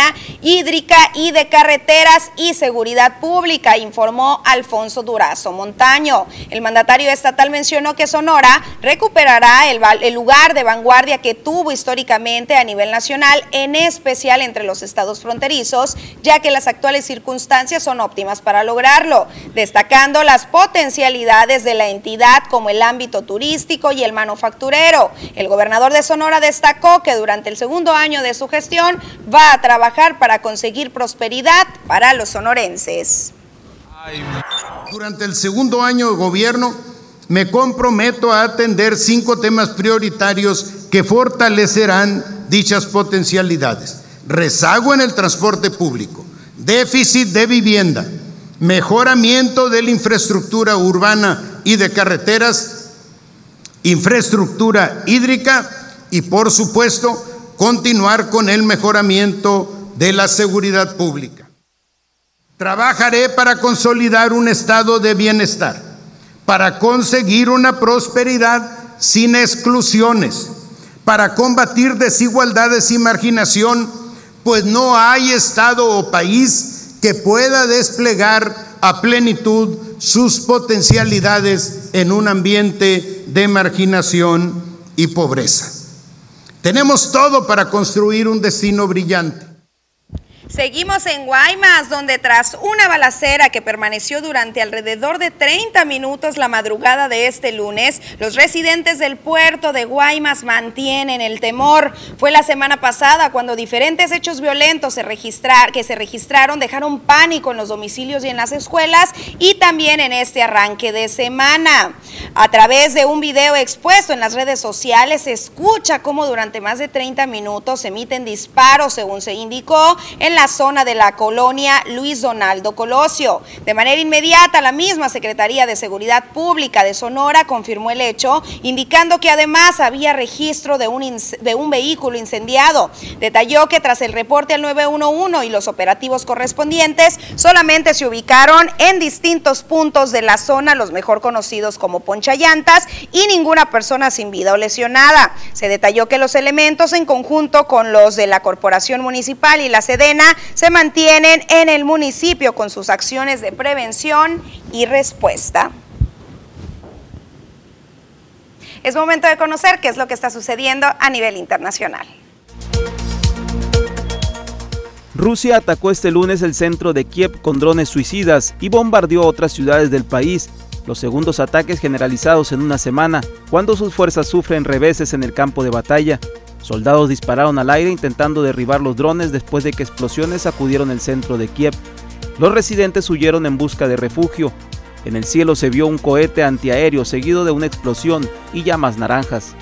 hídrica y de carreteras y seguridad pública, informó Alfonso Durazo Montaño. El mandatario estatal mencionó que Sonora recuperará el, el lugar de vanguardia que tuvo históricamente a nivel nacional, en especial entre los estados fronterizos, ya que las actuales circunstancias son óptimas para lograrlo, destacando las potencialidades de la entidad como el ámbito turístico y el manufacturero. El gobernador de Sonora destacó que durante el segundo año de su gestión va a trabajar para conseguir prosperidad para los sonorenses. Durante el segundo año de gobierno me comprometo a atender cinco temas prioritarios que fortalecerán dichas potencialidades. Rezago en el transporte público, déficit de vivienda, mejoramiento de la infraestructura urbana y de carreteras, infraestructura hídrica y por supuesto continuar con el mejoramiento de la seguridad pública. Trabajaré para consolidar un estado de bienestar, para conseguir una prosperidad sin exclusiones, para combatir desigualdades y marginación, pues no hay estado o país que pueda desplegar a plenitud sus potencialidades en un ambiente de marginación y pobreza. Tenemos todo para construir un destino brillante. Seguimos en Guaymas, donde tras una balacera que permaneció durante alrededor de 30 minutos la madrugada de este lunes, los residentes del puerto de Guaymas mantienen el temor. Fue la semana pasada cuando diferentes hechos violentos se registrar, que se registraron dejaron pánico en los domicilios y en las escuelas y también en este arranque de semana. A través de un video expuesto en las redes sociales se escucha cómo durante más de 30 minutos se emiten disparos, según se indicó, en la zona de la colonia Luis Donaldo Colosio. De manera inmediata, la misma Secretaría de Seguridad Pública de Sonora confirmó el hecho, indicando que además había registro de un, de un vehículo incendiado. Detalló que tras el reporte al 911 y los operativos correspondientes, solamente se ubicaron en distintos puntos de la zona, los mejor conocidos como Ponchallantas, y ninguna persona sin vida o lesionada. Se detalló que los elementos en conjunto con los de la Corporación Municipal y la Sedena se mantienen en el municipio con sus acciones de prevención y respuesta. Es momento de conocer qué es lo que está sucediendo a nivel internacional. Rusia atacó este lunes el centro de Kiev con drones suicidas y bombardeó otras ciudades del país, los segundos ataques generalizados en una semana, cuando sus fuerzas sufren reveses en el campo de batalla. Soldados dispararon al aire intentando derribar los drones después de que explosiones sacudieron el centro de Kiev. Los residentes huyeron en busca de refugio. En el cielo se vio un cohete antiaéreo seguido de una explosión y llamas naranjas.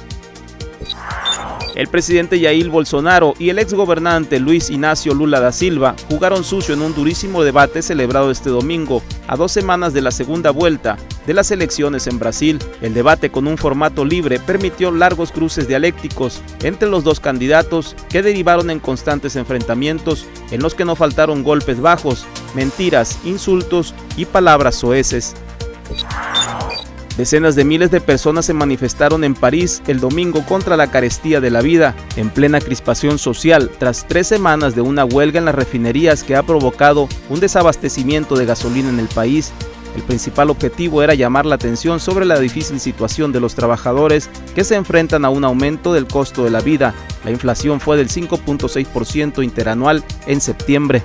El presidente Jair Bolsonaro y el exgobernante Luis Ignacio Lula da Silva jugaron sucio en un durísimo debate celebrado este domingo, a dos semanas de la segunda vuelta de las elecciones en Brasil. El debate con un formato libre permitió largos cruces dialécticos entre los dos candidatos que derivaron en constantes enfrentamientos en los que no faltaron golpes bajos, mentiras, insultos y palabras soeces. Decenas de miles de personas se manifestaron en París el domingo contra la carestía de la vida, en plena crispación social, tras tres semanas de una huelga en las refinerías que ha provocado un desabastecimiento de gasolina en el país. El principal objetivo era llamar la atención sobre la difícil situación de los trabajadores que se enfrentan a un aumento del costo de la vida. La inflación fue del 5.6% interanual en septiembre.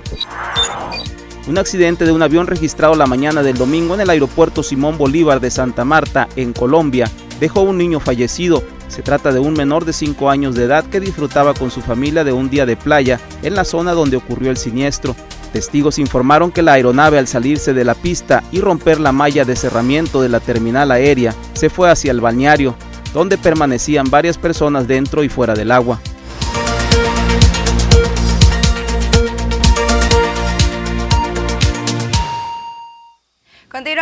Un accidente de un avión registrado la mañana del domingo en el aeropuerto Simón Bolívar de Santa Marta, en Colombia, dejó un niño fallecido. Se trata de un menor de 5 años de edad que disfrutaba con su familia de un día de playa en la zona donde ocurrió el siniestro. Testigos informaron que la aeronave al salirse de la pista y romper la malla de cerramiento de la terminal aérea se fue hacia el balneario, donde permanecían varias personas dentro y fuera del agua.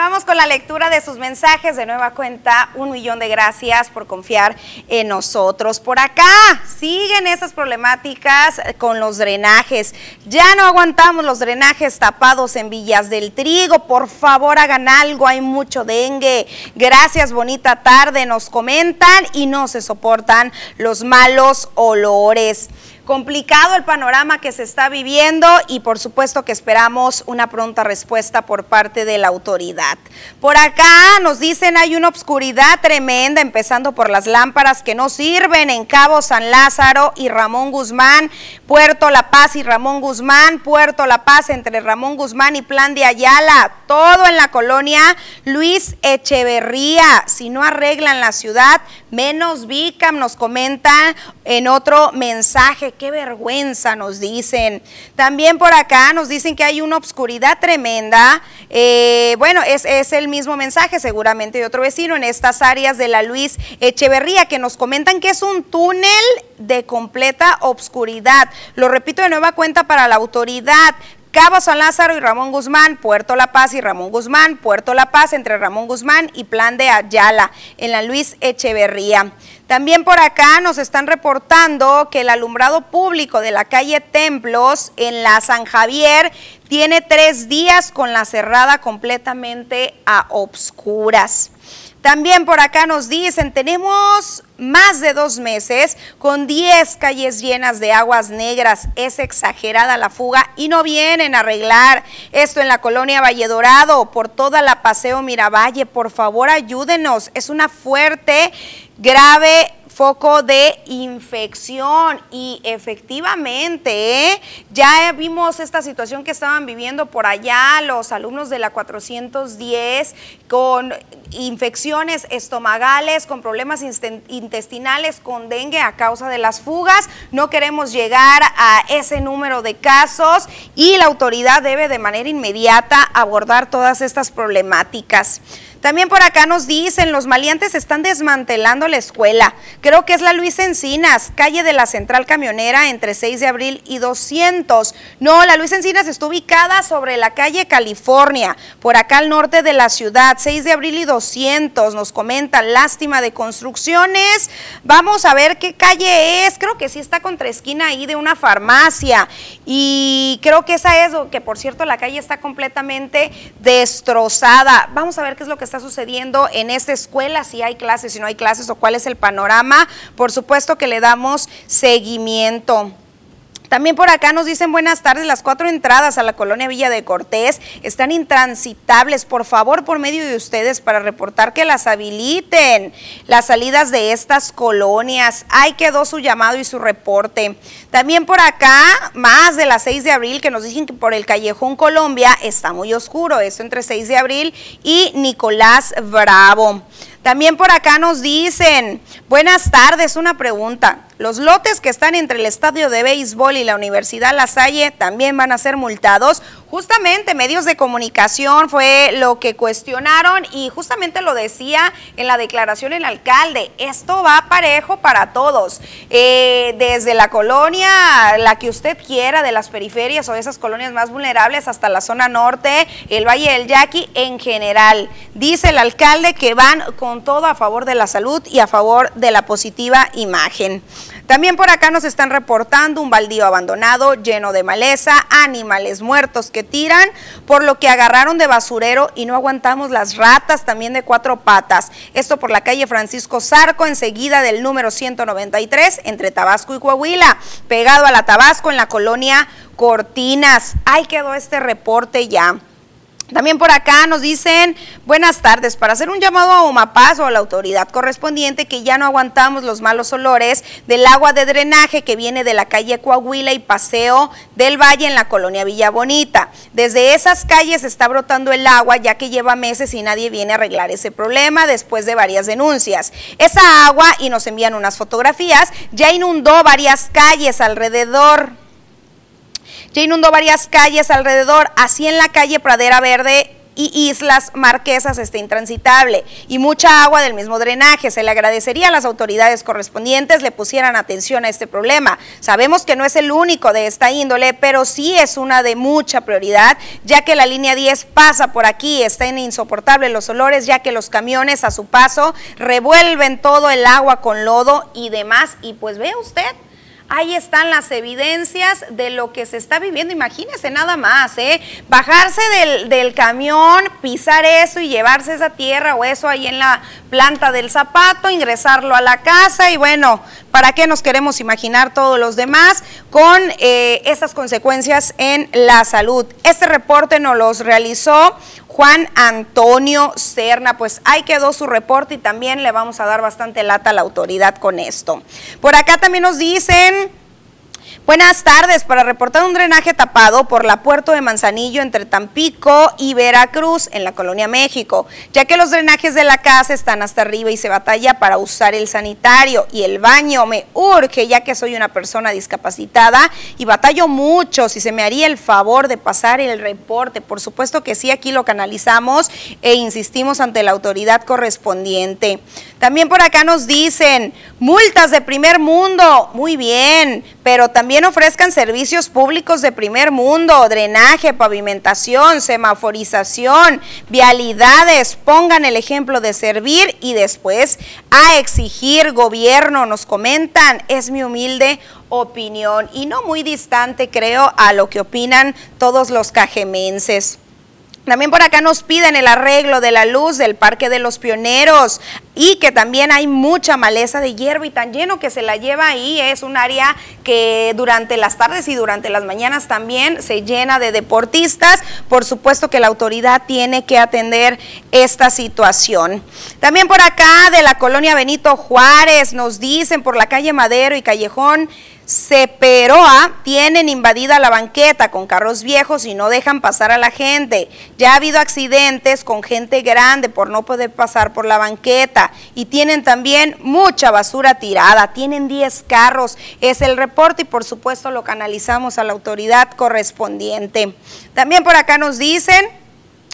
Continuamos con la lectura de sus mensajes. De nueva cuenta, un millón de gracias por confiar en nosotros. Por acá siguen esas problemáticas con los drenajes. Ya no aguantamos los drenajes tapados en Villas del Trigo. Por favor, hagan algo. Hay mucho dengue. Gracias, bonita tarde. Nos comentan y no se soportan los malos olores. Complicado el panorama que se está viviendo y por supuesto que esperamos una pronta respuesta por parte de la autoridad. Por acá nos dicen hay una obscuridad tremenda, empezando por las lámparas que no sirven en Cabo San Lázaro y Ramón Guzmán, Puerto La Paz y Ramón Guzmán, Puerto La Paz entre Ramón Guzmán y Plan de Ayala, todo en la colonia Luis Echeverría. Si no arreglan la ciudad, menos Vicam nos comentan en otro mensaje. Qué vergüenza nos dicen. También por acá nos dicen que hay una obscuridad tremenda. Eh, bueno, es, es el mismo mensaje seguramente de otro vecino en estas áreas de la Luis Echeverría que nos comentan que es un túnel de completa obscuridad. Lo repito de nueva cuenta para la autoridad. Cabo San Lázaro y Ramón Guzmán, Puerto La Paz y Ramón Guzmán, Puerto La Paz entre Ramón Guzmán y Plan de Ayala, en la Luis Echeverría. También por acá nos están reportando que el alumbrado público de la calle Templos en la San Javier tiene tres días con la cerrada completamente a obscuras. También por acá nos dicen, tenemos más de dos meses con 10 calles llenas de aguas negras. Es exagerada la fuga y no vienen a arreglar esto en la colonia Valle Dorado, por toda la Paseo Miravalle. Por favor, ayúdenos. Es una fuerte, grave foco de infección y efectivamente ¿eh? ya vimos esta situación que estaban viviendo por allá los alumnos de la 410 con infecciones estomagales, con problemas intestinales, con dengue a causa de las fugas. No queremos llegar a ese número de casos y la autoridad debe de manera inmediata abordar todas estas problemáticas. También por acá nos dicen, los maleantes están desmantelando la escuela. Creo que es la Luis Encinas, calle de la Central Camionera entre 6 de abril y 200. No, la Luis Encinas está ubicada sobre la calle California, por acá al norte de la ciudad, 6 de abril y 200. Nos comentan, lástima de construcciones. Vamos a ver qué calle es. Creo que sí está contra esquina ahí de una farmacia. Y creo que esa es, que por cierto la calle está completamente destrozada. Vamos a ver qué es lo que está sucediendo en esta escuela, si hay clases, si no hay clases o cuál es el panorama. Por supuesto que le damos seguimiento. También por acá nos dicen buenas tardes, las cuatro entradas a la colonia Villa de Cortés están intransitables. Por favor, por medio de ustedes, para reportar que las habiliten las salidas de estas colonias. Ahí quedó su llamado y su reporte. También por acá, más de las 6 de abril, que nos dicen que por el Callejón Colombia está muy oscuro. Esto entre 6 de abril y Nicolás Bravo. También por acá nos dicen, buenas tardes, una pregunta. Los lotes que están entre el estadio de béisbol y la Universidad La Salle también van a ser multados. Justamente medios de comunicación fue lo que cuestionaron y justamente lo decía en la declaración el alcalde. Esto va parejo para todos, eh, desde la colonia, la que usted quiera, de las periferias o esas colonias más vulnerables hasta la zona norte, el Valle del Yaqui en general. Dice el alcalde que van con todo a favor de la salud y a favor de la positiva imagen. También por acá nos están reportando un baldío abandonado lleno de maleza, animales muertos que tiran, por lo que agarraron de basurero y no aguantamos las ratas también de cuatro patas. Esto por la calle Francisco Zarco, enseguida del número 193, entre Tabasco y Coahuila, pegado a la Tabasco en la colonia Cortinas. Ahí quedó este reporte ya. También por acá nos dicen, buenas tardes, para hacer un llamado a Omapaz o a la autoridad correspondiente que ya no aguantamos los malos olores del agua de drenaje que viene de la calle Coahuila y Paseo del Valle en la colonia Villa Bonita. Desde esas calles está brotando el agua ya que lleva meses y nadie viene a arreglar ese problema después de varias denuncias. Esa agua, y nos envían unas fotografías, ya inundó varias calles alrededor ya inundó varias calles alrededor, así en la calle Pradera Verde y Islas Marquesas está intransitable y mucha agua del mismo drenaje. Se le agradecería a las autoridades correspondientes le pusieran atención a este problema. Sabemos que no es el único de esta índole, pero sí es una de mucha prioridad, ya que la línea 10 pasa por aquí, están insoportables los olores, ya que los camiones a su paso revuelven todo el agua con lodo y demás. Y pues ve usted, ahí están las evidencias de lo que se está viviendo. Imagínense nada más, ¿eh? Bajarse del, del camión, pisar eso y llevarse esa tierra o eso ahí en la planta del zapato, ingresarlo a la casa y bueno, ¿para qué nos queremos imaginar todos los demás con eh, esas consecuencias en la salud? Este reporte nos los realizó Juan Antonio Serna, pues ahí quedó su reporte y también le vamos a dar bastante lata a la autoridad con esto. Por acá también nos dicen... Buenas tardes. Para reportar un drenaje tapado por la Puerto de Manzanillo entre Tampico y Veracruz en la Colonia México, ya que los drenajes de la casa están hasta arriba y se batalla para usar el sanitario y el baño me urge ya que soy una persona discapacitada y batallo mucho. Si se me haría el favor de pasar el reporte, por supuesto que sí, aquí lo canalizamos e insistimos ante la autoridad correspondiente. También por acá nos dicen multas de primer mundo, muy bien, pero también ofrezcan servicios públicos de primer mundo, drenaje, pavimentación, semaforización, vialidades, pongan el ejemplo de servir y después a exigir. Gobierno, nos comentan, es mi humilde opinión. Y no muy distante creo a lo que opinan todos los cajemenses. También por acá nos piden el arreglo de la luz del Parque de los Pioneros y que también hay mucha maleza de hierba y tan lleno que se la lleva ahí. Es un área que durante las tardes y durante las mañanas también se llena de deportistas. Por supuesto que la autoridad tiene que atender esta situación. También por acá de la colonia Benito Juárez nos dicen por la calle Madero y Callejón. Ceperoa tienen invadida la banqueta con carros viejos y no dejan pasar a la gente. Ya ha habido accidentes con gente grande por no poder pasar por la banqueta y tienen también mucha basura tirada. Tienen 10 carros. Es el reporte y por supuesto lo canalizamos a la autoridad correspondiente. También por acá nos dicen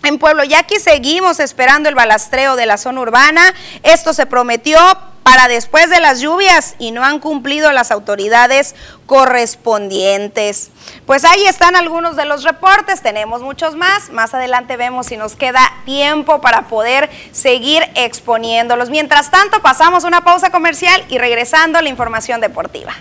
en Pueblo Yaqui seguimos esperando el balastreo de la zona urbana. Esto se prometió para después de las lluvias y no han cumplido las autoridades correspondientes. Pues ahí están algunos de los reportes, tenemos muchos más. Más adelante vemos si nos queda tiempo para poder seguir exponiéndolos. Mientras tanto, pasamos una pausa comercial y regresando a la información deportiva.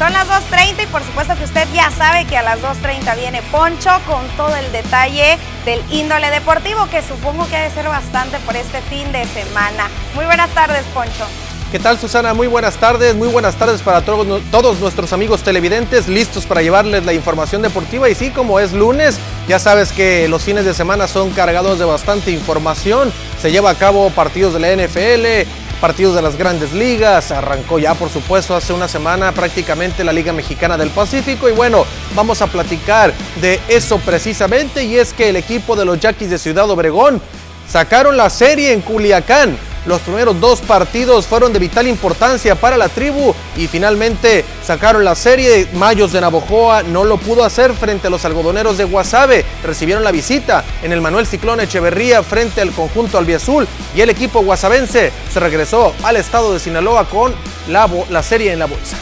Son las 2.30 y por supuesto que usted ya sabe que a las 2.30 viene Poncho con todo el detalle del índole deportivo que supongo que ha de ser bastante por este fin de semana. Muy buenas tardes, Poncho. ¿Qué tal Susana? Muy buenas tardes, muy buenas tardes para todos, todos nuestros amigos televidentes listos para llevarles la información deportiva y sí, como es lunes, ya sabes que los fines de semana son cargados de bastante información, se lleva a cabo partidos de la NFL, partidos de las grandes ligas. Arrancó ya, por supuesto, hace una semana prácticamente la Liga Mexicana del Pacífico. Y bueno, vamos a platicar de eso precisamente. Y es que el equipo de los Yaquis de Ciudad Obregón sacaron la serie en Culiacán los primeros dos partidos fueron de vital importancia para la tribu y finalmente sacaron la serie. Mayos de Navojoa no lo pudo hacer frente a los algodoneros de Guasave. Recibieron la visita en el Manuel Ciclón Echeverría frente al conjunto albiazul y el equipo guasavense se regresó al estado de Sinaloa con la, la serie en la bolsa.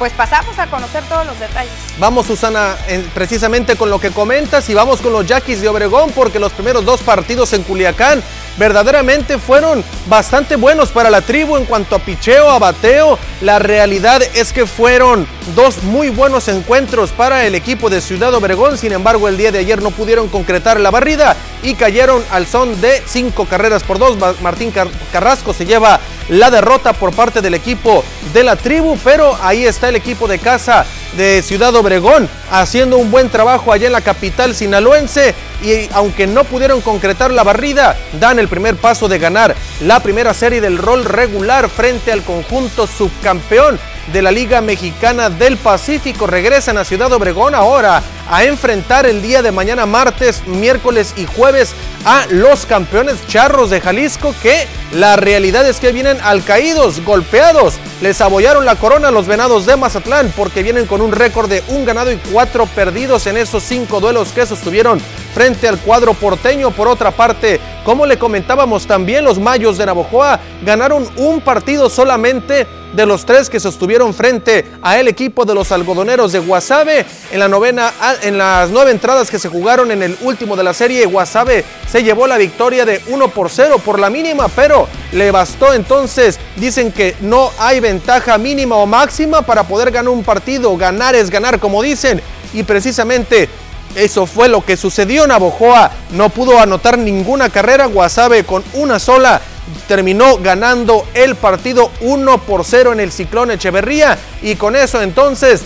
Pues pasamos a conocer todos los detalles. Vamos, Susana, precisamente con lo que comentas y vamos con los Yaquis de Obregón porque los primeros dos partidos en Culiacán verdaderamente fueron bastante buenos para la tribu en cuanto a picheo, a bateo. La realidad es que fueron dos muy buenos encuentros para el equipo de Ciudad Obregón. Sin embargo, el día de ayer no pudieron concretar la barrida y cayeron al son de cinco carreras por dos. Martín Carrasco se lleva la derrota por parte del equipo de la tribu, pero ahí está el equipo de casa de Ciudad Obregón haciendo un buen trabajo allá en la capital sinaloense y aunque no pudieron concretar la barrida, dan el primer paso de ganar la primera serie del rol regular frente al conjunto subcampeón de la Liga Mexicana del Pacífico. Regresan a Ciudad Obregón ahora a enfrentar el día de mañana martes, miércoles y jueves a los campeones charros de Jalisco que la realidad es que vienen alcaídos, golpeados. Les abollaron la corona a los venados de Mazatlán porque vienen con un récord de un ganado y cuatro perdidos en esos cinco duelos que sostuvieron frente al cuadro porteño. Por otra parte, como le comentábamos también, los mayos de Navojoa ganaron un partido solamente de los tres que sostuvieron frente a el equipo de los algodoneros de Guasave. En la novena, en las nueve entradas que se jugaron en el último de la serie, Guasave se llevó la victoria de 1 por 0 por la mínima, pero le bastó entonces. Dicen que no hay ventaja mínima o máxima para poder ganar un partido. Ganar es ganar, como dicen. Y precisamente eso fue lo que sucedió. Navojoa no pudo anotar ninguna carrera. Guasave con una sola terminó ganando el partido 1 por 0 en el Ciclón Echeverría. Y con eso entonces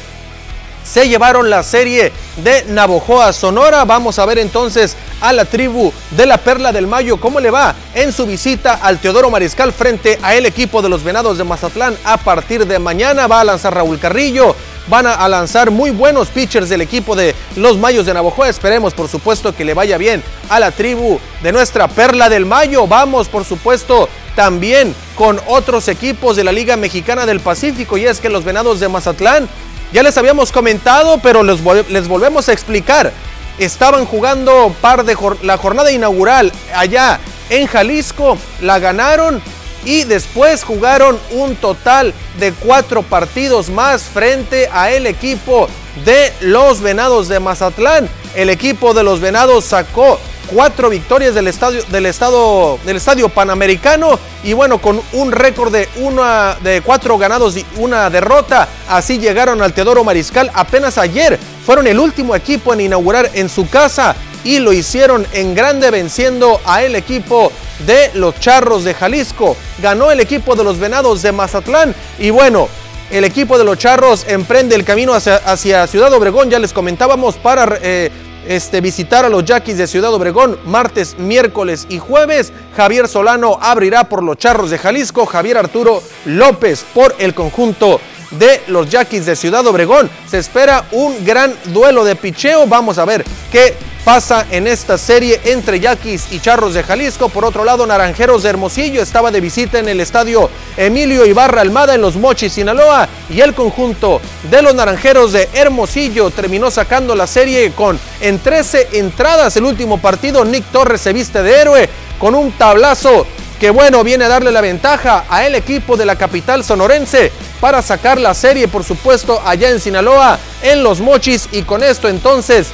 se llevaron la serie de Navojoa Sonora. Vamos a ver entonces a la tribu de la Perla del Mayo cómo le va en su visita al Teodoro Mariscal frente a el equipo de los Venados de Mazatlán a partir de mañana. Va a lanzar Raúl Carrillo, van a, lanzar muy buenos pitchers del equipo de los Mayos de Navojoa. Esperemos, por supuesto, que le vaya bien a la tribu de nuestra Perla del Mayo. Vamos, por supuesto, también con otros equipos de la Liga Mexicana del Pacífico. Y es que los Venados de Mazatlán, ya les habíamos comentado, pero les, les volvemos a explicar. Estaban jugando par de la jornada inaugural allá en Jalisco, la ganaron y después jugaron un total de cuatro partidos más frente a el equipo de los Venados de Mazatlán. El equipo de los Venados sacó cuatro victorias del estadio, del, estado, del estadio panamericano y bueno, con un récord de, una, de cuatro ganados y una derrota, así llegaron al Teodoro Mariscal. Apenas ayer fueron el último equipo en inaugurar en su casa y lo hicieron en grande venciendo a el equipo de los Charros de Jalisco. Ganó el equipo de los Venados de Mazatlán y bueno, el equipo de los Charros emprende el camino hacia, Ciudad Obregón, ya les comentábamos, para eh, este, visitar a los Yaquis de Ciudad Obregón martes, miércoles y jueves. Javier Solano abrirá por los Charros de Jalisco, Javier Arturo López por el conjunto de los Yaquis de Ciudad Obregón. Se espera un gran duelo de picheo. Vamos a ver qué pasa en esta serie entre Yaquis y Charros de Jalisco. Por otro lado, Naranjeros de Hermosillo estaba de visita en el estadio Emilio Ibarra Almada en Los Mochis, Sinaloa. Y el conjunto de los Naranjeros de Hermosillo terminó sacando la serie con en 13 entradas. El último partido, Nick Torres se viste de héroe con un tablazo que bueno, viene a darle la ventaja a el equipo de la capital sonorense para sacar la serie, por supuesto, allá en Sinaloa, en Los Mochis. Y con esto entonces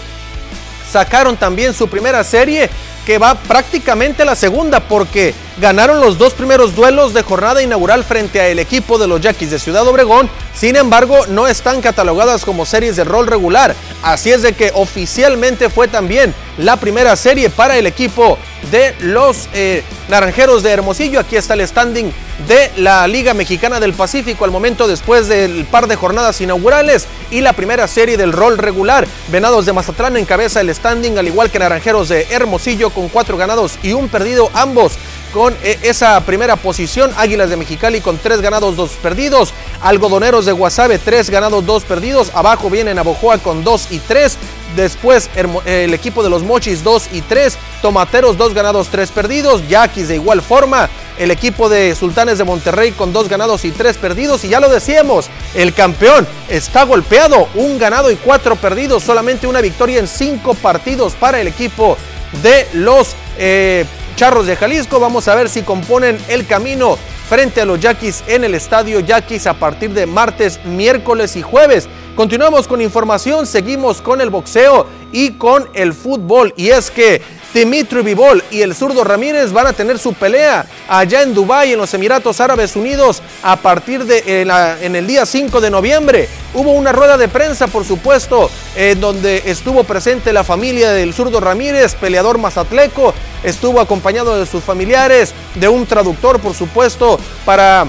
sacaron también su primera serie que va prácticamente la segunda porque ganaron los dos primeros duelos de jornada inaugural frente al equipo de los Yaquis de Ciudad Obregón. Sin embargo, no están catalogadas como series de rol regular. Así es de que oficialmente fue también la primera serie para el equipo de los eh, Naranjeros de Hermosillo. Aquí está el standing de la Liga Mexicana del Pacífico al momento después del par de jornadas inaugurales y la primera serie del rol regular. Venados de Mazatlán encabeza el standing al igual que Naranjeros de Hermosillo con cuatro ganados y un perdido ambos con eh, esa primera posición. Águilas de Mexicali con tres ganados, dos perdidos. Algodoneros de Guasave, tres ganados, dos perdidos. Abajo viene Navojoa con dos y tres. Después el equipo de los Mochis 2 y 3. Tomateros 2 ganados, 3 perdidos. Yaquis de igual forma. El equipo de Sultanes de Monterrey con 2 ganados y 3 perdidos. Y ya lo decíamos, el campeón está golpeado. Un ganado y 4 perdidos. Solamente una victoria en 5 partidos para el equipo de los eh, Charros de Jalisco. Vamos a ver si componen el camino frente a los Yaquis en el estadio Yaquis a partir de martes, miércoles y jueves. Continuamos con información, seguimos con el boxeo y con el fútbol. Y es que Dimitri Vivol y el zurdo Ramírez van a tener su pelea allá en Dubái, en los Emiratos Árabes Unidos, a partir de en, el día 5 de noviembre. Hubo una rueda de prensa, por supuesto, en donde estuvo presente la familia del zurdo Ramírez, peleador mazatleco, estuvo acompañado de sus familiares, de un traductor, por supuesto, para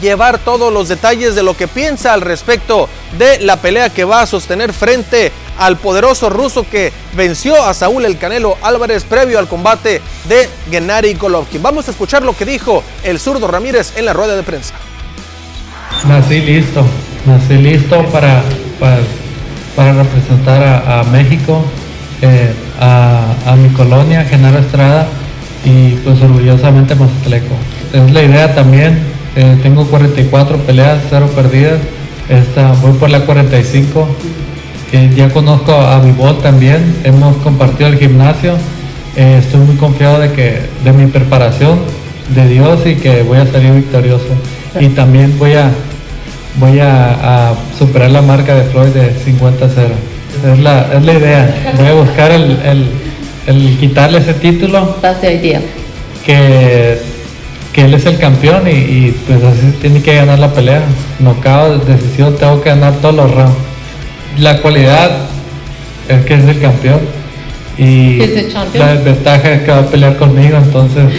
llevar todos los detalles de lo que piensa al respecto de la pelea que va a sostener frente al poderoso ruso que venció a Saúl El Canelo Álvarez previo al combate de Gennady Golovkin. Vamos a escuchar lo que dijo el zurdo Ramírez en la rueda de prensa. Nací listo, nací listo para, para, representar a, México, eh, a, mi colonia, Genaro Estrada, y pues orgullosamente Mazatleco. Es la idea también eh, tengo 44 peleas, 0 perdidas. Esta, voy por la 45. Ya conozco a Vivol también. Hemos compartido el gimnasio. Eh, estoy muy confiado de que de mi preparación, de Dios y que voy a salir victorioso. y también voy a voy a, superar la marca de Floyd de 50-0. Es la, es la idea. Voy a buscar el, el, quitarle ese título. idea. Que, que él es el campeón y, pues así tiene que ganar la pelea. Nocao, decisión, tengo que ganar todos los rounds. La cualidad es que es el campeón. Y la desventaja es que va a pelear conmigo, entonces.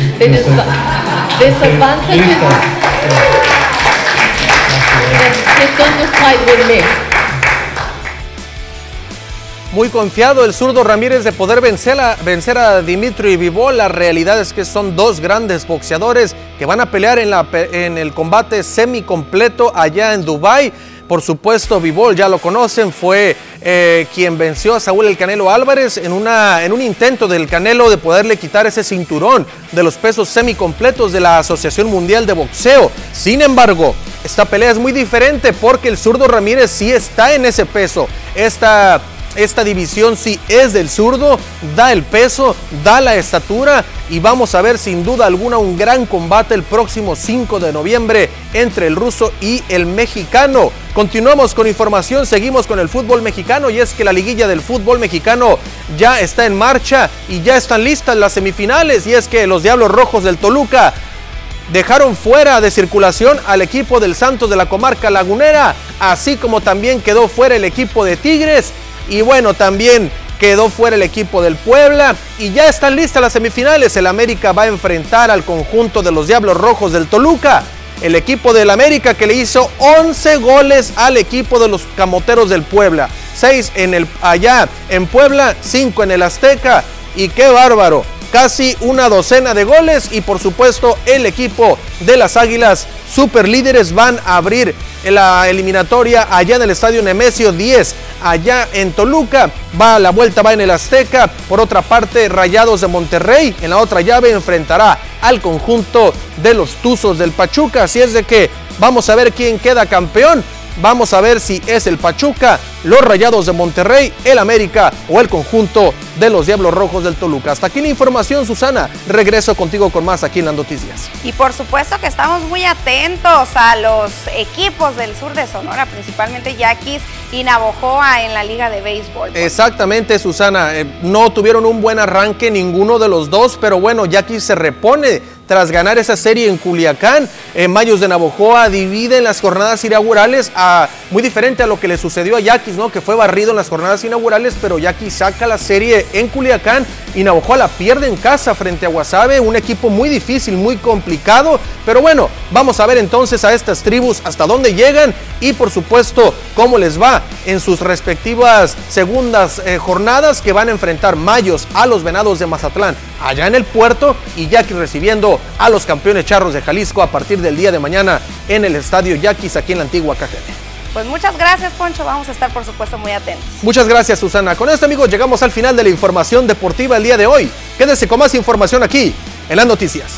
Muy confiado el zurdo Ramírez de poder vencer a, vencer a Dimitri Vivol. La realidad es que son dos grandes boxeadores que van a pelear en, la, en el combate semi completo allá en Dubai. Por supuesto, Vivol, ya lo conocen, fue eh, quien venció a Saúl El Canelo Álvarez en, una, en un intento del Canelo de poderle quitar ese cinturón de los pesos semicompletos de la Asociación Mundial de Boxeo. Sin embargo, esta pelea es muy diferente porque el zurdo Ramírez sí está en ese peso. Esta esta división sí es del zurdo, da el peso, da la estatura y vamos a ver sin duda alguna un gran combate el próximo 5 de noviembre entre el ruso y el mexicano. Continuamos con información, seguimos con el fútbol mexicano y es que la liguilla del fútbol mexicano ya está en marcha y ya están listas las semifinales y es que los Diablos Rojos del Toluca dejaron fuera de circulación al equipo del Santos de la comarca lagunera, así como también quedó fuera el equipo de Tigres y bueno, también quedó fuera el equipo del Puebla y ya están listas las semifinales. El América va a enfrentar al conjunto de los Diablos Rojos del Toluca. El equipo del América que le hizo 11 goles al equipo de los Camoteros del Puebla. 6 en el, allá en Puebla, 5 en el Azteca. Y qué bárbaro casi una docena de goles y por supuesto el equipo de las Águilas superlíderes van a abrir la eliminatoria allá en el estadio Nemesio 10, allá en Toluca. Va la vuelta, va en el Azteca. Por otra parte, Rayados de Monterrey en la otra llave enfrentará al conjunto de los Tuzos del Pachuca. Así es de que vamos a ver quién queda campeón. Vamos a ver si es el Pachuca, los Rayados de Monterrey, el América o el conjunto de los Diablos Rojos del Toluca. Hasta aquí la información, Susana. Regreso contigo con más aquí en las noticias. Y por supuesto que estamos muy atentos a los equipos del sur de Sonora, principalmente Yaquis y Navojoa en la Liga de Béisbol. Exactamente, Susana. Eh, no tuvieron un buen arranque ninguno de los dos, pero bueno, Yaquis se repone tras ganar esa serie en Culiacán. En Mayos de Navojoa dividen las jornadas inaugurales, a, muy diferente a lo que le sucedió a Yaquis, ¿no? que fue barrido en las jornadas inaugurales, pero Yaquis saca la serie en Culiacán y Navojoa la pierde en casa frente a Guasave, un equipo muy difícil, muy complicado, pero bueno, vamos a ver entonces a estas tribus hasta dónde llegan y por supuesto cómo les va en sus respectivas segundas eh, jornadas que van a enfrentar Mayos a los Venados de Mazatlán allá en el puerto y Yaquis recibiendo a los campeones charros de Jalisco a partir del día de mañana en el estadio Yaquis aquí en la antigua Cajeme. Pues muchas gracias, Poncho. Vamos a estar, por supuesto, muy atentos. Muchas gracias, Susana. Con esto, amigos, llegamos al final de la información deportiva el día de hoy. Quédese con más información aquí en las noticias.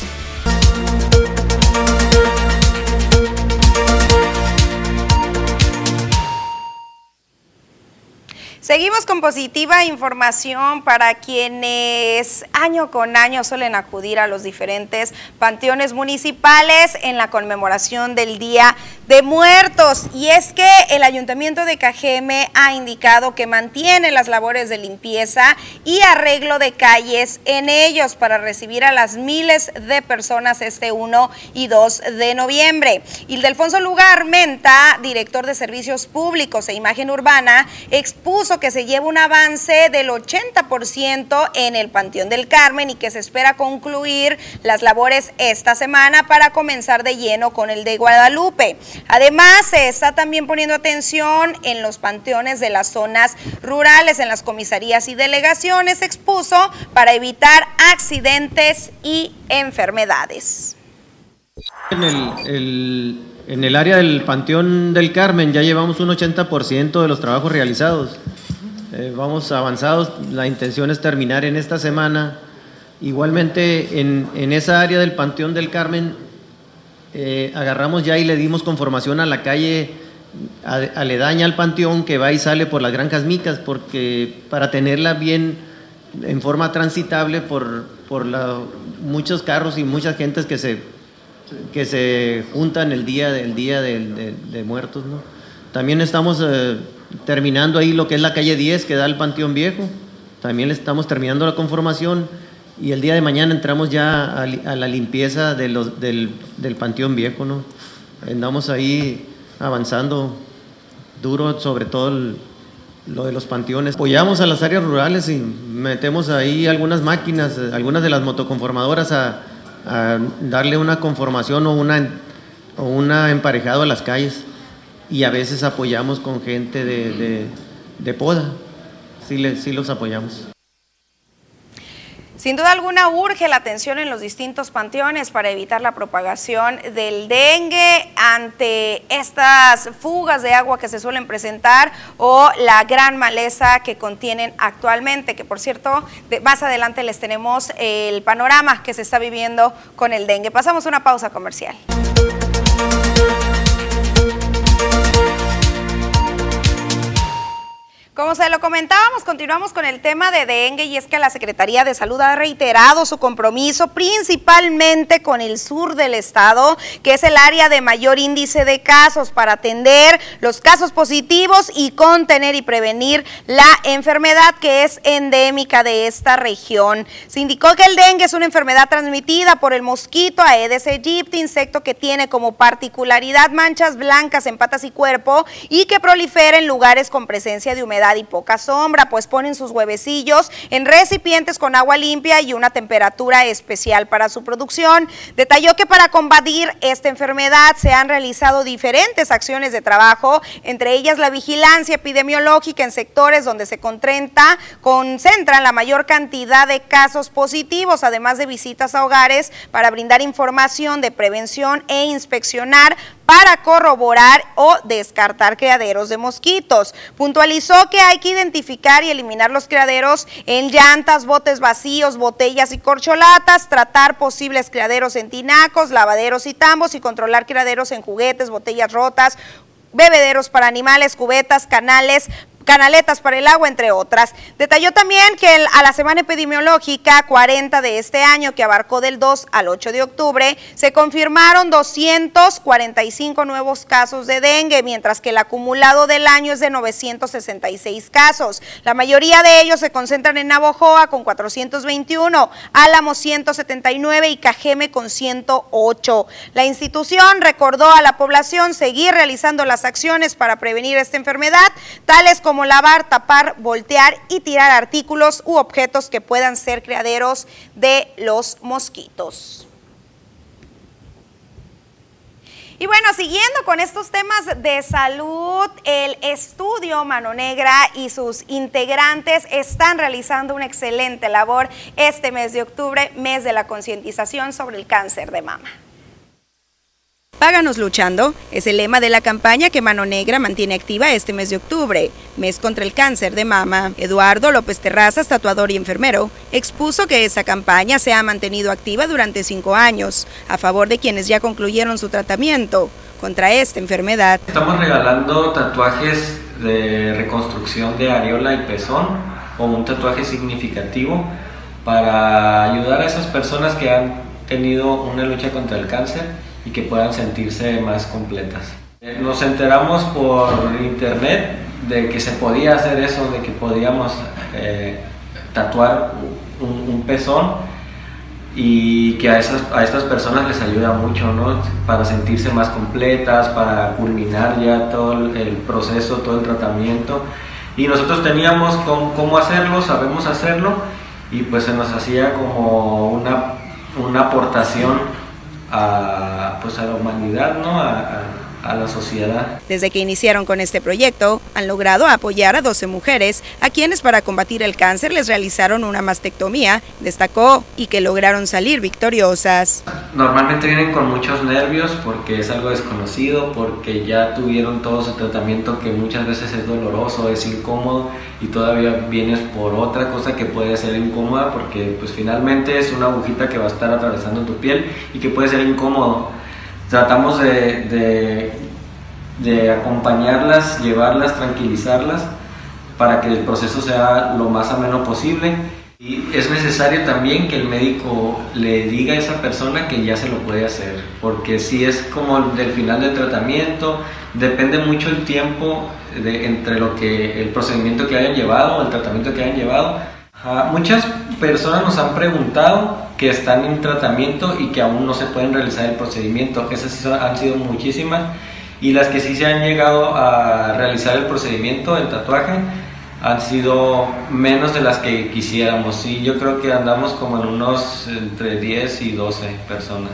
Seguimos con positiva información para quienes año con año suelen acudir a los diferentes panteones municipales en la conmemoración del Día de Muertos. Y es que el Ayuntamiento de Cajeme ha indicado que mantiene las labores de limpieza y arreglo de calles en ellos para recibir a las miles de personas este 1 y 2 de noviembre. Ildefonso Lugar Menta, director de Servicios Públicos e Imagen Urbana, expuso que se lleva un avance del 80% en el Panteón del Carmen y que se espera concluir las labores esta semana para comenzar de lleno con el de Guadalupe. Además, se está también poniendo atención en los panteones de las zonas rurales, en las comisarías y delegaciones, expuso para evitar accidentes y enfermedades. En el, área del Panteón del Carmen ya llevamos un 80% de los trabajos realizados. Eh, vamos avanzados, la intención es terminar en esta semana. Igualmente en, en esa área del Panteón del Carmen eh, agarramos ya y le dimos conformación a la calle aledaña al Panteón que va y sale por las Granjas Micas, porque para tenerla bien en forma transitable por, por muchos carros y muchas gentes que se, que se juntan el día, del día de, muertos. ¿no? También estamos eh, terminando ahí lo que es la calle 10 que da al Panteón Viejo. También le estamos terminando la conformación y el día de mañana entramos ya a, la limpieza del, del, Panteón Viejo. ¿no? Andamos ahí avanzando duro sobre todo lo de los panteones. Apoyamos a las áreas rurales y metemos ahí algunas máquinas, algunas de las motoconformadoras a, darle una conformación o una, o una emparejado a las calles y a veces apoyamos con gente de, de, poda, sí, sí los apoyamos. Sin duda alguna urge la atención en los distintos panteones para evitar la propagación del dengue ante estas fugas de agua que se suelen presentar o la gran maleza que contienen actualmente, que por cierto, más adelante les tenemos el panorama que se está viviendo con el dengue. Pasamos una pausa comercial. Como se lo comentábamos, continuamos con el tema de dengue y es que la Secretaría de Salud ha reiterado su compromiso principalmente con el sur del estado, que es el área de mayor índice de casos para atender los casos positivos y contener y prevenir la enfermedad que es endémica de esta región. Se indicó que el dengue es una enfermedad transmitida por el mosquito Aedes aegypti, insecto que tiene como particularidad manchas blancas en patas y cuerpo y que prolifera en lugares con presencia de humedad y poca sombra, pues ponen sus huevecillos en recipientes con agua limpia y una temperatura especial para su producción. Detalló que para combatir esta enfermedad se han realizado diferentes acciones de trabajo, entre ellas la vigilancia epidemiológica en sectores donde se concentra, concentran la mayor cantidad de casos positivos, además de visitas a hogares para brindar información de prevención e inspeccionar para corroborar o descartar criaderos de mosquitos. Puntualizó que hay que identificar y eliminar los criaderos en llantas, botes vacíos, botellas y corcholatas, tratar posibles criaderos en tinacos, lavaderos y tambos y controlar criaderos en juguetes, botellas rotas, bebederos para animales, cubetas, canales, canaletas para el agua, entre otras. Detalló también que a la semana epidemiológica 40 de este año, que abarcó del 2 al 8 de octubre, se confirmaron 245 nuevos casos de dengue, mientras que el acumulado del año es de 966 casos. La mayoría de ellos se concentran en Navojoa con 421, Álamo 179 y Cajeme con 108. La institución recordó a la población seguir realizando las acciones para prevenir esta enfermedad, tales como como lavar, tapar, voltear y tirar artículos u objetos que puedan ser criaderos de los mosquitos. Y bueno, siguiendo con estos temas de salud, el estudio Mano Negra y sus integrantes están realizando una excelente labor este mes de octubre, mes de la concientización sobre el cáncer de mama. Páganos luchando es el lema de la campaña que Mano Negra mantiene activa este mes de octubre, mes contra el cáncer de mama. Eduardo López Terrazas, tatuador y enfermero, expuso que esa campaña se ha mantenido activa durante cinco años, a favor de quienes ya concluyeron su tratamiento contra esta enfermedad. Estamos regalando tatuajes de reconstrucción de areola y pezón o un tatuaje significativo para ayudar a esas personas que han tenido una lucha contra el cáncer y que puedan sentirse más completas. Nos enteramos por internet de que se podía hacer eso, de que podíamos eh, tatuar un, pezón y que a, esas, a estas personas les ayuda mucho, ¿no? Para sentirse más completas, para culminar ya todo el proceso, todo el tratamiento. Y nosotros teníamos cómo, cómo hacerlo, sabemos hacerlo, y pues se nos hacía como una, una aportación a, pues a la humanidad, ¿no? a, a la sociedad. Desde que iniciaron con este proyecto, han logrado apoyar a 12 mujeres a quienes para combatir el cáncer les realizaron una mastectomía, destacó, y que lograron salir victoriosas. Normalmente vienen con muchos nervios porque es algo desconocido, porque ya tuvieron todo su tratamiento que muchas veces es doloroso, es incómodo y todavía vienes por otra cosa que puede ser incómoda porque pues finalmente es una agujita que va a estar atravesando tu piel y que puede ser incómodo tratamos de, de, acompañarlas, llevarlas, tranquilizarlas para que el proceso sea lo más ameno posible. Y es necesario también que el médico le diga a esa persona que ya se lo puede hacer, porque si es como del final del tratamiento, depende mucho el tiempo de, entre lo que el procedimiento que hayan llevado el tratamiento que hayan llevado. muchas personas nos han preguntado que están en tratamiento y que aún no se pueden realizar el procedimiento. Esas sí han sido muchísimas y las que sí se han llegado a realizar el procedimiento del tatuaje han sido menos de las que quisiéramos. Y yo creo que andamos como en unos entre 10 y 12 personas.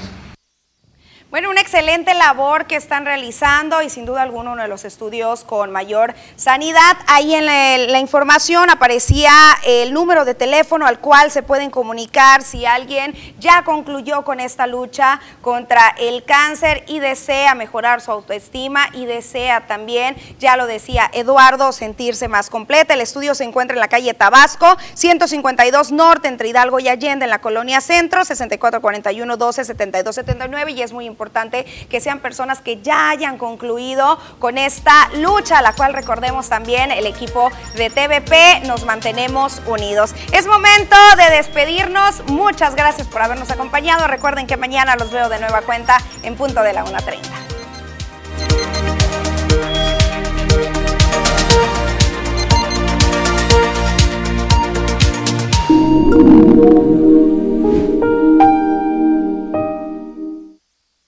Bueno, una excelente labor que están realizando y sin duda alguno uno de los estudios con mayor sanidad. Ahí en la, información aparecía el número de teléfono al cual se pueden comunicar si alguien ya concluyó con esta lucha contra el cáncer y desea mejorar su autoestima y desea también, ya lo decía Eduardo, sentirse más completa. El estudio se encuentra en la calle Tabasco, 152 Norte, entre Hidalgo y Allende, en la colonia Centro, 6441 12 72 79 y es muy importante importante que sean personas que ya hayan concluido con esta lucha, la cual recordemos también el equipo de TVP, nos mantenemos unidos. Es momento de despedirnos, muchas gracias por habernos acompañado, recuerden que mañana los veo de nueva cuenta en punto de la 1.30.